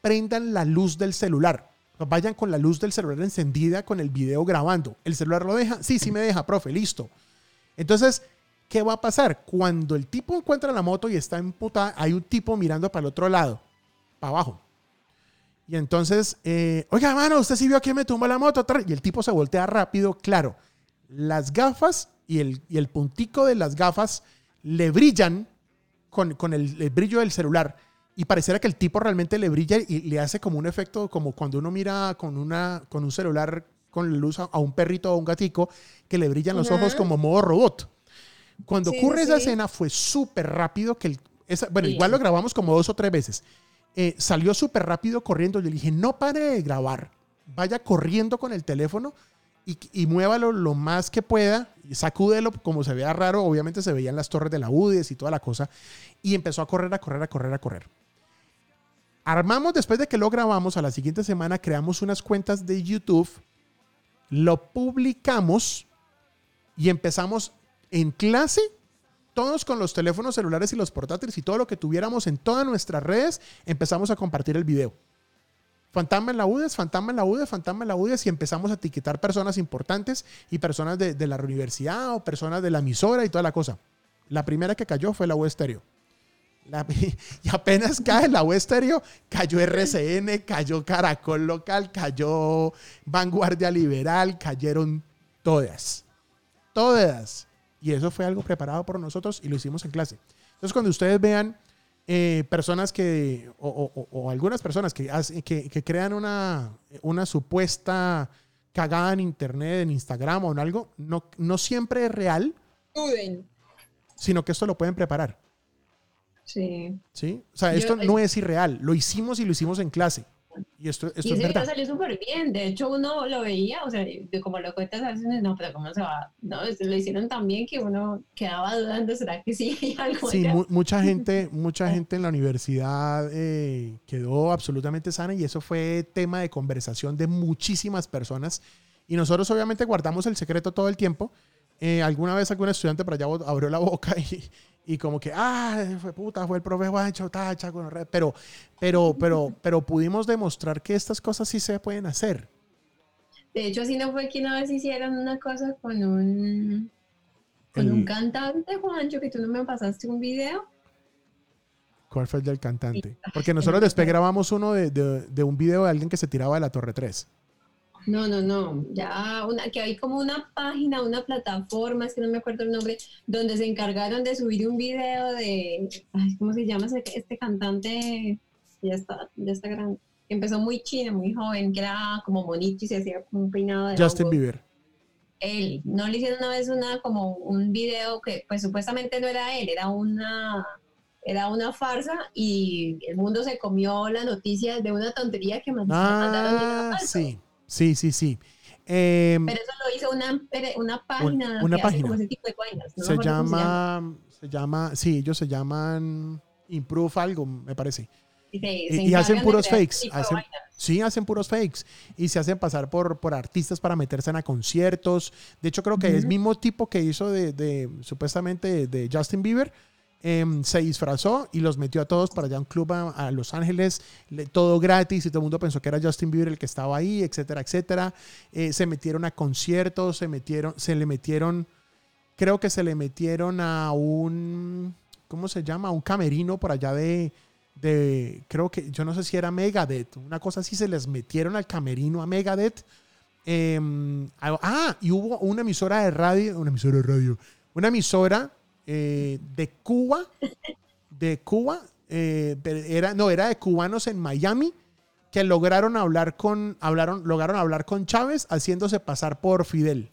prendan la luz del celular. Vayan con la luz del celular encendida con el video grabando. ¿El celular lo deja? Sí, sí me deja, profe, listo. Entonces, ¿qué va a pasar? Cuando el tipo encuentra la moto y está emputada, hay un tipo mirando para el otro lado, para abajo. Y entonces, eh, oiga, mano, usted sí vio que me tumbó la moto. Y el tipo se voltea rápido. Claro, las gafas y el, y el puntico de las gafas le brillan con, con el brillo del celular. Y pareciera que el tipo realmente le brilla y le hace como un efecto, como cuando uno mira con, una, con un celular con la luz a, a un perrito o a un gatico, que le brillan los ojos como modo robot. Cuando Sí, ocurre sí, esa escena fue súper rápido que el, esa- bueno, Sí. igual lo grabamos como dos o tres veces. Eh, salió súper rápido corriendo. Yo le dije, no pare de grabar. Vaya corriendo con el teléfono y, y muévalo lo más que pueda. Y sacúdelo como se vea raro. Obviamente se veían las torres de la UDES y toda la cosa. Y empezó a correr, a correr, a correr, a correr. Armamos, después de que lo grabamos, a la siguiente semana creamos unas cuentas de YouTube. Lo publicamos y empezamos en clase todos con los teléfonos celulares y los portátiles y todo lo que tuviéramos en todas nuestras redes, empezamos a compartir el video. Fantasma en la UDES, fantasma en la UDES, fantasma en la UDES y empezamos a etiquetar personas importantes y personas de, la universidad o personas de la emisora y toda la cosa. La primera que cayó fue la U Estéreo. La- <laughs> y apenas cae la U Estéreo, cayó RCN, cayó Caracol Local, cayó Vanguardia Liberal, cayeron todas. Todas. Y eso fue algo preparado por nosotros y lo hicimos en clase. Entonces, cuando ustedes vean eh, personas que, o, o- o- algunas personas que, que, que crean una, una supuesta cagada en internet, en Instagram o en algo, no, no siempre es real, Duden. sino que esto lo pueden preparar. Sí. ¿sí? O sea, Yo- esto no es irreal. Lo hicimos y lo hicimos en clase. Y esto, esto y es video salió súper bien. De hecho, uno lo veía, o sea, de como lo cuentas a veces, no, pero ¿cómo se va? No, lo hicieron tan bien que uno quedaba dudando, ¿será que sí <laughs> algo Sí, mu- mucha gente, mucha gente en la universidad eh, quedó absolutamente sana y eso fue tema de conversación de muchísimas personas. Y nosotros obviamente guardamos el secreto todo el tiempo. Eh, alguna vez algún estudiante por allá abrió la boca <laughs> y, y como que, ah, fue puta, fue el profe Juancho, tacha, gonorrea". pero, pero, pero, pero pudimos demostrar que estas cosas sí se pueden hacer. De hecho, así no fue que una vez hicieron una cosa con un, con El- un cantante, Juancho, que tú no me pasaste un video. ¿Cuál fue el del cantante? Porque nosotros después <laughs> grabamos uno de, de- de un video de alguien que se tiraba de la Torre 3. No, no, no. Ya una, que hay como una página, una plataforma, es que no me acuerdo el nombre, donde se encargaron de subir un video de, ay, ¿cómo se llama ese- este cantante? Ya está, ya está grande. que Empezó muy chino, muy joven, que era como bonito y se hacía como un peinado de Justin hongo. Bieber. Él, no le hicieron una vez una como un video que pues supuestamente no era él, era una era una farsa y el mundo se comió la noticia de una tontería que mand- mandaron Ah, sí, sí, sí, sí. Em, Pero eso lo hizo una, una página una que hace página. como ese tipo de vainas. No se llama, se llama, sí, ellos se llaman Improve algo, me parece. Y, se- y- hacen puros fakes, hacen-. Sí, hacen puros fakes y se hacen pasar por, por artistas para meterse en a conciertos. De hecho, creo que el Ujú. mismo tipo que hizo de, de- supuestamente de Justin Bieber em, se disfrazó y los metió a todos para allá a un club a, Los Ángeles, le- todo gratis y todo el mundo pensó que era Justin Bieber el que estaba ahí, etcétera, etcétera. Eh, se metieron a conciertos, se metieron, se le metieron, creo que se le metieron a un, ¿cómo se llama? A un camerino por allá de, de, creo que, yo no sé si era Megadeth, una cosa así, se les metieron al camerino a Megadeth. Em, ah, y hubo una emisora de radio, una emisora de radio, una emisora eh, de Cuba, de Cuba, eh, era, no, era de cubanos en Miami que lograron hablar con, hablaron, lograron hablar con Chávez haciéndose pasar por Fidel.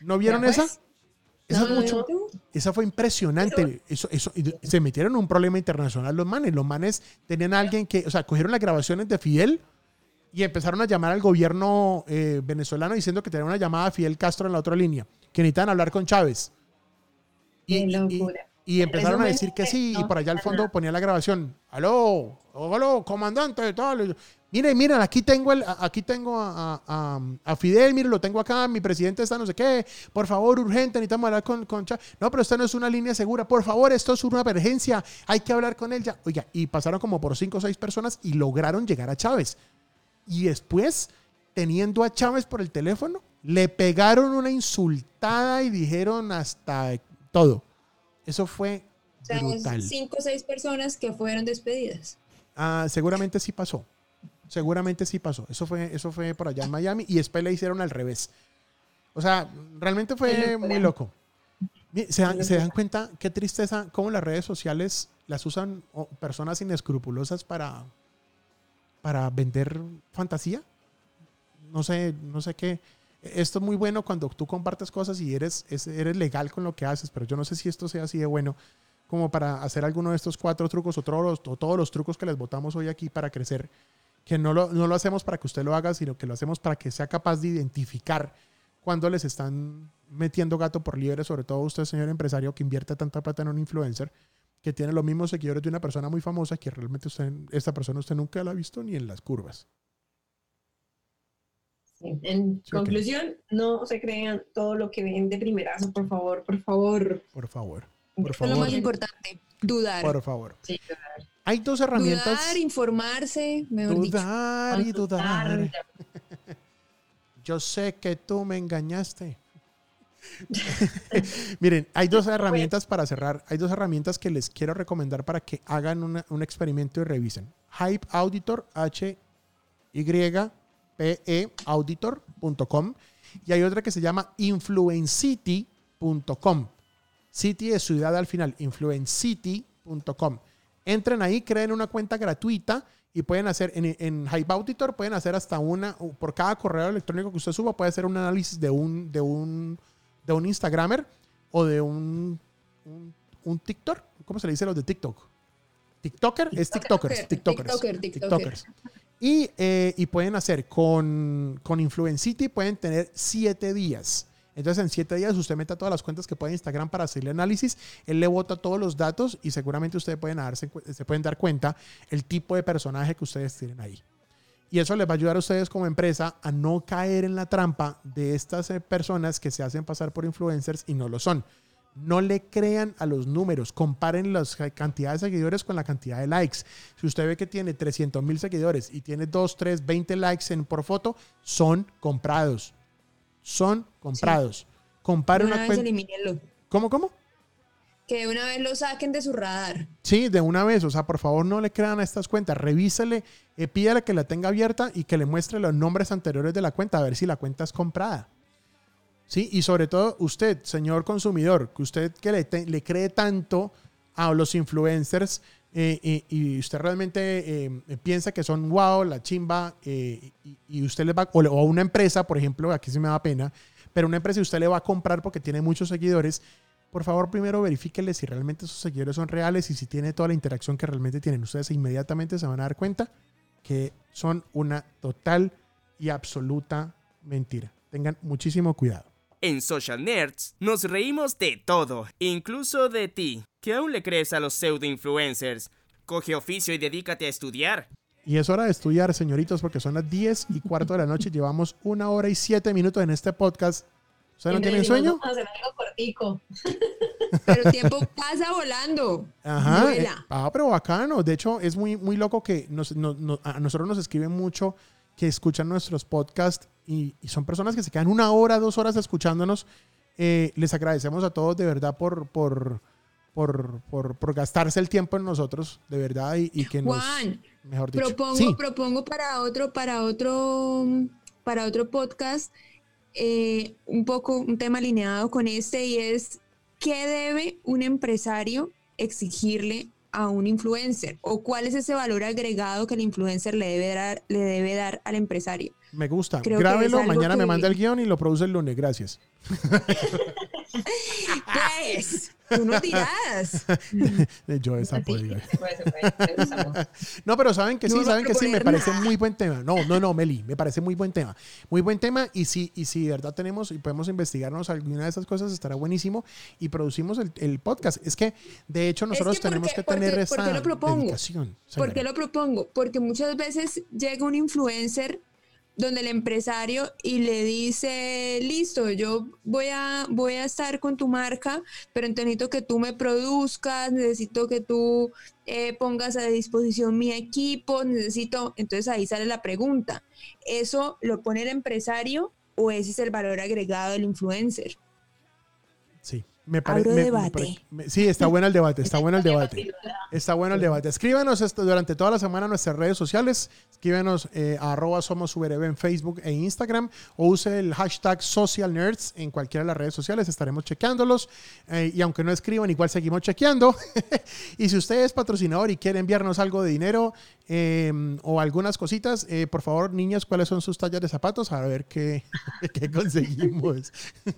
¿No vieron esa? pues. Esa, No, es mucho, no. esa fue impresionante. Eso, eso, se metieron en un problema internacional los manes. Los manes tenían a alguien que, o sea, cogieron las grabaciones de Fidel y empezaron a llamar al gobierno eh, venezolano diciendo que tenían una llamada a Fidel Castro en la otra línea, que necesitan hablar con Chávez. Y, y- y empezaron a decir que sí, y no, por allá al fondo nada. ponía la grabación. Aló, aló, comandante, tal. Miren, miren, aquí tengo, el, aquí tengo a, a- Fidel, miren, lo tengo acá, mi presidente está no sé qué, por favor, urgente, necesitamos hablar con, con Chávez. No, pero esta no es una línea segura, por favor, esto es una emergencia, hay que hablar con él ya. Oiga, y pasaron como por cinco o seis personas y lograron llegar a Chávez. Y después, teniendo a Chávez por el teléfono, le pegaron una insultada y dijeron hasta todo. Eso fue O sea, brutal. cinco o seis personas que fueron despedidas. Ah, seguramente sí pasó. Seguramente sí pasó. Eso fue, eso fue por allá en Miami y después le hicieron al revés. O sea, realmente fue muy loco. ¿Se dan, se dan cuenta qué tristeza cómo las redes sociales las usan personas inescrupulosas para, para vender fantasía? No sé, no sé qué. Esto es muy bueno cuando tú compartes cosas y eres, es- eres legal con lo que haces, pero yo no sé si esto sea así de bueno como para hacer alguno de estos cuatro trucos o todos los, o todos los trucos que les votamos hoy aquí para crecer, que no lo, no lo hacemos para que usted lo haga, sino que lo hacemos para que sea capaz de identificar cuando les están metiendo gato por liebre, sobre todo usted, señor empresario, que invierte tanta plata en un influencer, que tiene los mismos seguidores de una persona muy famosa que realmente usted, esta persona usted nunca la ha visto ni en las curvas. En Sí, conclusión, no se crean todo lo que ven de primerazo, por favor, por favor. Por favor, por es lo más importante. Dudar. por favor. Sí, Hay dos herramientas. Dudar, informarse, mejor dicho. Dudar y dudar. <laughs> Yo sé que tú me engañaste. <laughs> Miren, hay dos herramientas para cerrar. Hay dos herramientas que les quiero recomendar para que hagan una- un experimento y revisen. Hype Auditor, H Y P E Auditor.com y hay otra que se llama influencity.com. City es ciudad al final, influencity.com. Entren ahí, creen una cuenta gratuita y pueden hacer en, en Hype Auditor pueden hacer hasta una por cada correo electrónico que usted suba puede hacer un análisis de un de un de un Instagramer o de un un, un TikTok, ¿cómo se le dice a los de TikTok? TikToker, es TikTokers, TikTokers, TikToker, TikToker. TikTokers. Y, eh, y pueden hacer con, con Influencity, pueden tener siete días. Entonces, en siete días usted meta todas las cuentas que puede Instagram para hacerle análisis. Él le bota todos los datos y seguramente ustedes pueden se pueden dar cuenta el tipo de personaje que ustedes tienen ahí. Y eso les va a ayudar a ustedes como empresa a no caer en la trampa de estas eh, personas que se hacen pasar por influencers y no lo son. No le crean a los números, comparen la cantidad de seguidores con la cantidad de likes. Si usted ve que tiene 300 mil seguidores y tiene 2, 3, 20 likes en, por foto, son comprados. Son comprados. Compare Una una vez elimínenlo. ¿Cómo, cómo? Que de una vez lo saquen de su radar. Sí, de una vez. O sea, por favor, no le crean a estas cuentas. Revísele, eh, pídale que la tenga abierta y que le muestre los nombres anteriores de la cuenta, a ver si la cuenta es comprada. Sí, y sobre todo usted, señor consumidor, que usted que le, cree tanto a los influencers eh, y, y usted realmente eh, piensa que son wow, la chimba, eh, y, usted le va, o, a una empresa, por ejemplo, aquí sí me da pena, pero una empresa y usted le va a comprar porque tiene muchos seguidores, por favor, primero verifíquele si realmente esos seguidores son reales y si tiene toda la interacción que realmente tienen. Ustedes inmediatamente se van a dar cuenta que son una total y absoluta mentira. Tengan muchísimo cuidado. En Social Nerds nos reímos de todo, incluso de ti, que aún le crees a los pseudo-influencers. Coge oficio y dedícate a estudiar. Y es hora de estudiar, señoritos, porque son las 10 y cuarto de la noche. Llevamos una hora y siete minutos en este podcast. ¿Ustedes no tienen sueño? Vamos a hacer algo cortico. <laughs> Pero el tiempo pasa volando. Ajá. Eh, ah, pero bacano. De hecho, es muy, muy loco que nos- no- no- a nosotros nos escriben mucho que escuchan nuestros podcasts y, y son personas que se quedan una hora, dos horas escuchándonos. Eh, les agradecemos a todos de verdad por, por, por, por, por gastarse el tiempo en nosotros, de verdad, y, y que nos... Juan, Mejor dicho. propongo, Sí. propongo para otro, para otro, para otro podcast eh, un poco un tema alineado con este y es ¿qué debe un empresario exigirle a un influencer? ¿O cuál es ese valor agregado que el influencer le debe dar, le debe dar al empresario? Me gusta. Creo Grábelo, mañana me manda el guion y lo produce el lunes. Gracias. Pues, tú nos dirás. <laughs> Yo esa podría. <laughs> gusta mucho. No, pero saben que sí, No saben que sí, me parece nada. muy buen tema. No, no, no, Meli, me parece muy buen tema. Muy buen tema y si, y si de verdad tenemos y podemos investigarnos alguna de esas cosas, estará buenísimo y producimos el, el podcast. Es que, de hecho, nosotros que ¿por tenemos que tener esa por qué lo propongo? dedicación. ¿Por qué lo propongo? Porque muchas veces llega un influencer donde el empresario y le dice, listo, yo voy a, voy a estar con tu marca, pero necesito que tú me produzcas, necesito que tú eh, pongas a disposición mi equipo, necesito, entonces ahí sale la pregunta, ¿eso lo pone el empresario o ese es el valor agregado del influencer? Sí, Me pare- Abro me- me debate. sí, está bueno el debate, está bueno el debate. Está bueno el debate. Escríbanos esto durante toda la semana en nuestras redes sociales. Escríbanos eh, a arroba somos URB en Facebook e Instagram o use el hashtag social nerds en cualquiera de las redes sociales. Estaremos chequeándolos. Eh, y aunque no escriban, igual seguimos chequeando. <laughs> y si usted es patrocinador y quiere enviarnos algo de dinero eh, o algunas cositas, eh, por favor, niños, ¿cuáles son sus tallas de zapatos? A ver qué, <laughs> qué conseguimos. <laughs>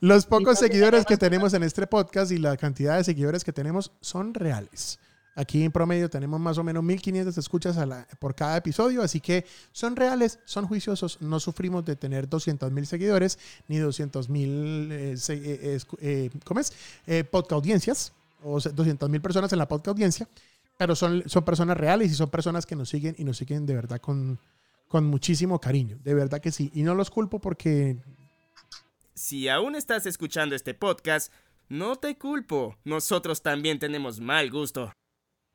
Los pocos seguidores que tenemos en este podcast y la cantidad de seguidores que tenemos son reales. Aquí en promedio tenemos más o menos 1500 escuchas a la- por cada episodio, así que son reales, son juiciosos. No sufrimos de tener 200 mil seguidores ni 200 mil eh, eh, escu- eh, ¿cómo es? Eh, podcast audiencias o 200 mil personas en la podcast audiencia, pero son, son personas reales y son personas que nos siguen y nos siguen de verdad con, con muchísimo cariño. De verdad que sí. Y no los culpo porque Si aún estás escuchando este podcast, no te culpo. Nosotros también tenemos mal gusto.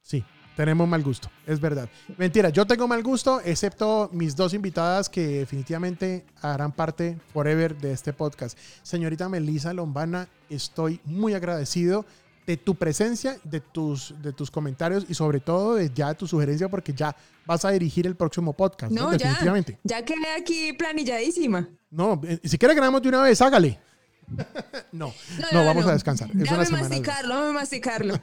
Sí, tenemos mal gusto, es verdad. Mentira, yo tengo mal gusto, excepto mis dos invitadas que definitivamente harán parte forever de este podcast. Señorita Melisa Lombana, estoy muy agradecido de tu presencia, de tus, de tus comentarios y sobre todo de ya tu sugerencia porque ya vas a dirigir el próximo podcast. No, No, ya. definitivamente. Ya quedé aquí planilladísima. No, eh, si quiere grabamos de una vez, hágale. <laughs> no, no, vamos a descansar. Es una Déjame semana. dura. masticarlo, <laughs> déjame masticarlo.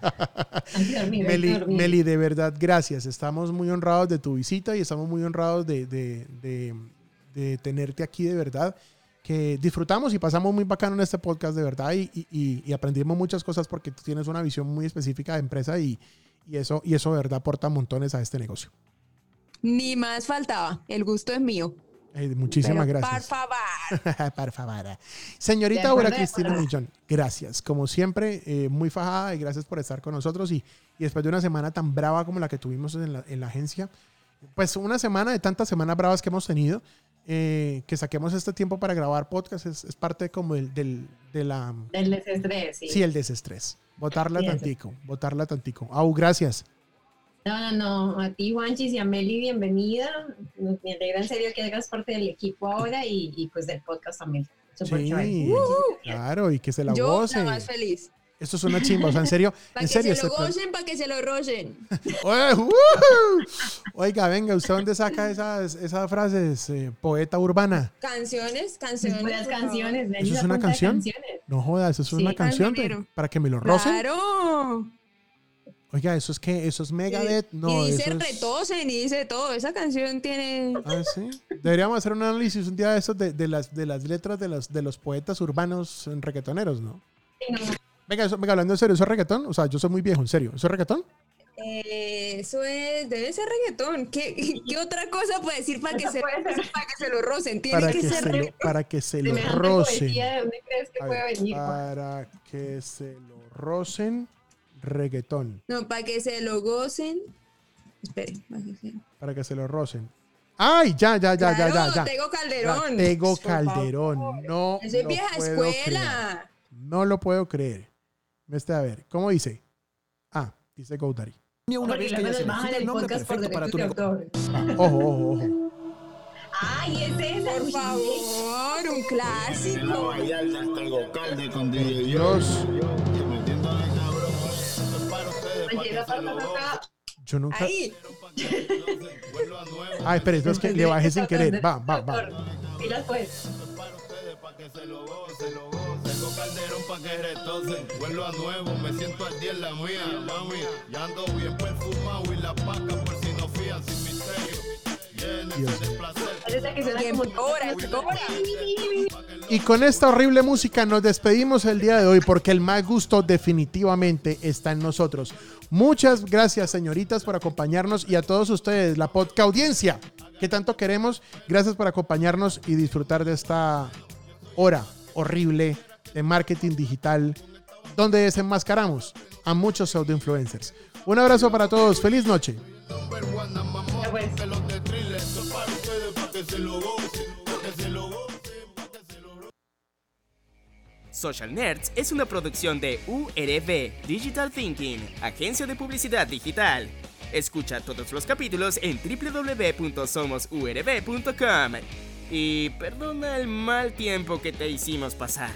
Meli. Meli, de verdad, gracias. Estamos muy honrados de tu visita y estamos muy honrados de, de- de- de tenerte aquí de verdad. Que disfrutamos y pasamos muy bacano en este podcast de verdad y, y- y- aprendimos muchas cosas porque tú tienes una visión muy específica de empresa y, y eso, y eso de verdad aporta montones a este negocio. Ni más faltaba. El gusto es mío. Eh, muchísimas Pero, gracias. Por favor. <laughs> Por favor. Señorita Aura Cristina. Millón, gracias. Como siempre, eh, muy fajada y gracias por estar con nosotros. Y, y después de una semana tan brava como la que tuvimos en la, en la agencia, pues una semana de tantas semanas bravas que hemos tenido, eh, que saquemos este tiempo para grabar podcast es, es parte como del, del- de la... Del desestrés, sí. Sí, el desestrés. Botarla es. tantico, botarla tantico. Au, gracias. No, no, no. A ti, Juanchis, y a Meli, bienvenida. Me alegra en serio que hagas parte del equipo ahora y, y pues del podcast también. Súper Sí, chévere. claro, y que se la Yo goce. la más feliz. Esto es una chimba, o sea, en serio, Para <laughs> en que serio. se lo gocen, para que se lo. <laughs> Oye, ¡uh! Oiga, venga, ¿usted dónde saca esas, esas frases? eh, poeta urbana. Canciones, canciones. Por favor. canciones. Meli, ¿Eso es una canción? canciones. No joda, eso es Sí, una canción para que me lo rocen. Claro. Oiga, eso es que, eso es Megadeth. No, y dice eso es. retosen y dice todo. Esa canción tiene. Ah, sí. Deberíamos hacer un análisis un día de esos de, de las, de las letras de los, de los poetas urbanos en reggaetoneros, ¿no? Sí, no, Venga, eso, venga, hablando en serio, ¿eso es reggaetón? O sea, yo soy muy viejo, en serio. ¿Eso es reggaetón? Eh, eso es, debe ser reggaetón. ¿Qué, <laughs> qué otra cosa puede decir para que, se, puede ser. para que se lo rocen? Tiene Para que, que, ser se lo, reggaetón. para que se lo semejante rocen. poesía, ¿de dónde crees que A puede ver, venir? Juan? para que se lo rocen, reggaetón. No, para que se lo gocen. Espere, para que se- Para que se lo rocen. ¡Ay! Ya, ya, ya, ya, ya, ya. Tego Calderón. Tego Por favor. Calderón. No. Eso es vieja creer. escuela. No lo puedo creer. Este, a ver, ¿cómo dice? Ah, dice GoDaddy. Una vez que ya se el nombre perfecto para tu negocio. Ah, ojo, ojo, ojo. Ay, es esa. Por favor, un clásico. Dios, yo nunca. Ahí. Ah, espere, es que le bajé sin querer. Va, va, va. Pilas, pues. Tengo calderón pa' que retocen, vuelvo a nuevo, me siento al día en la mía, mami. Ya ando bien perfumado y la paca por si no fían sin misterio. Que. Y con esta horrible música nos despedimos el día de hoy porque el más gusto definitivamente está en nosotros. Muchas gracias, señoritas, por acompañarnos y a todos ustedes, la podcast audiencia que tanto queremos. Gracias por acompañarnos y disfrutar de esta hora horrible de marketing digital donde desenmascaramos a muchos pseudo. Un abrazo para todos. Feliz noche. Social Nerds es una producción de URB Digital Thinking, agencia de publicidad digital. Escucha todos los capítulos en www.somosurb.com. Y perdona el mal tiempo que te hicimos pasar.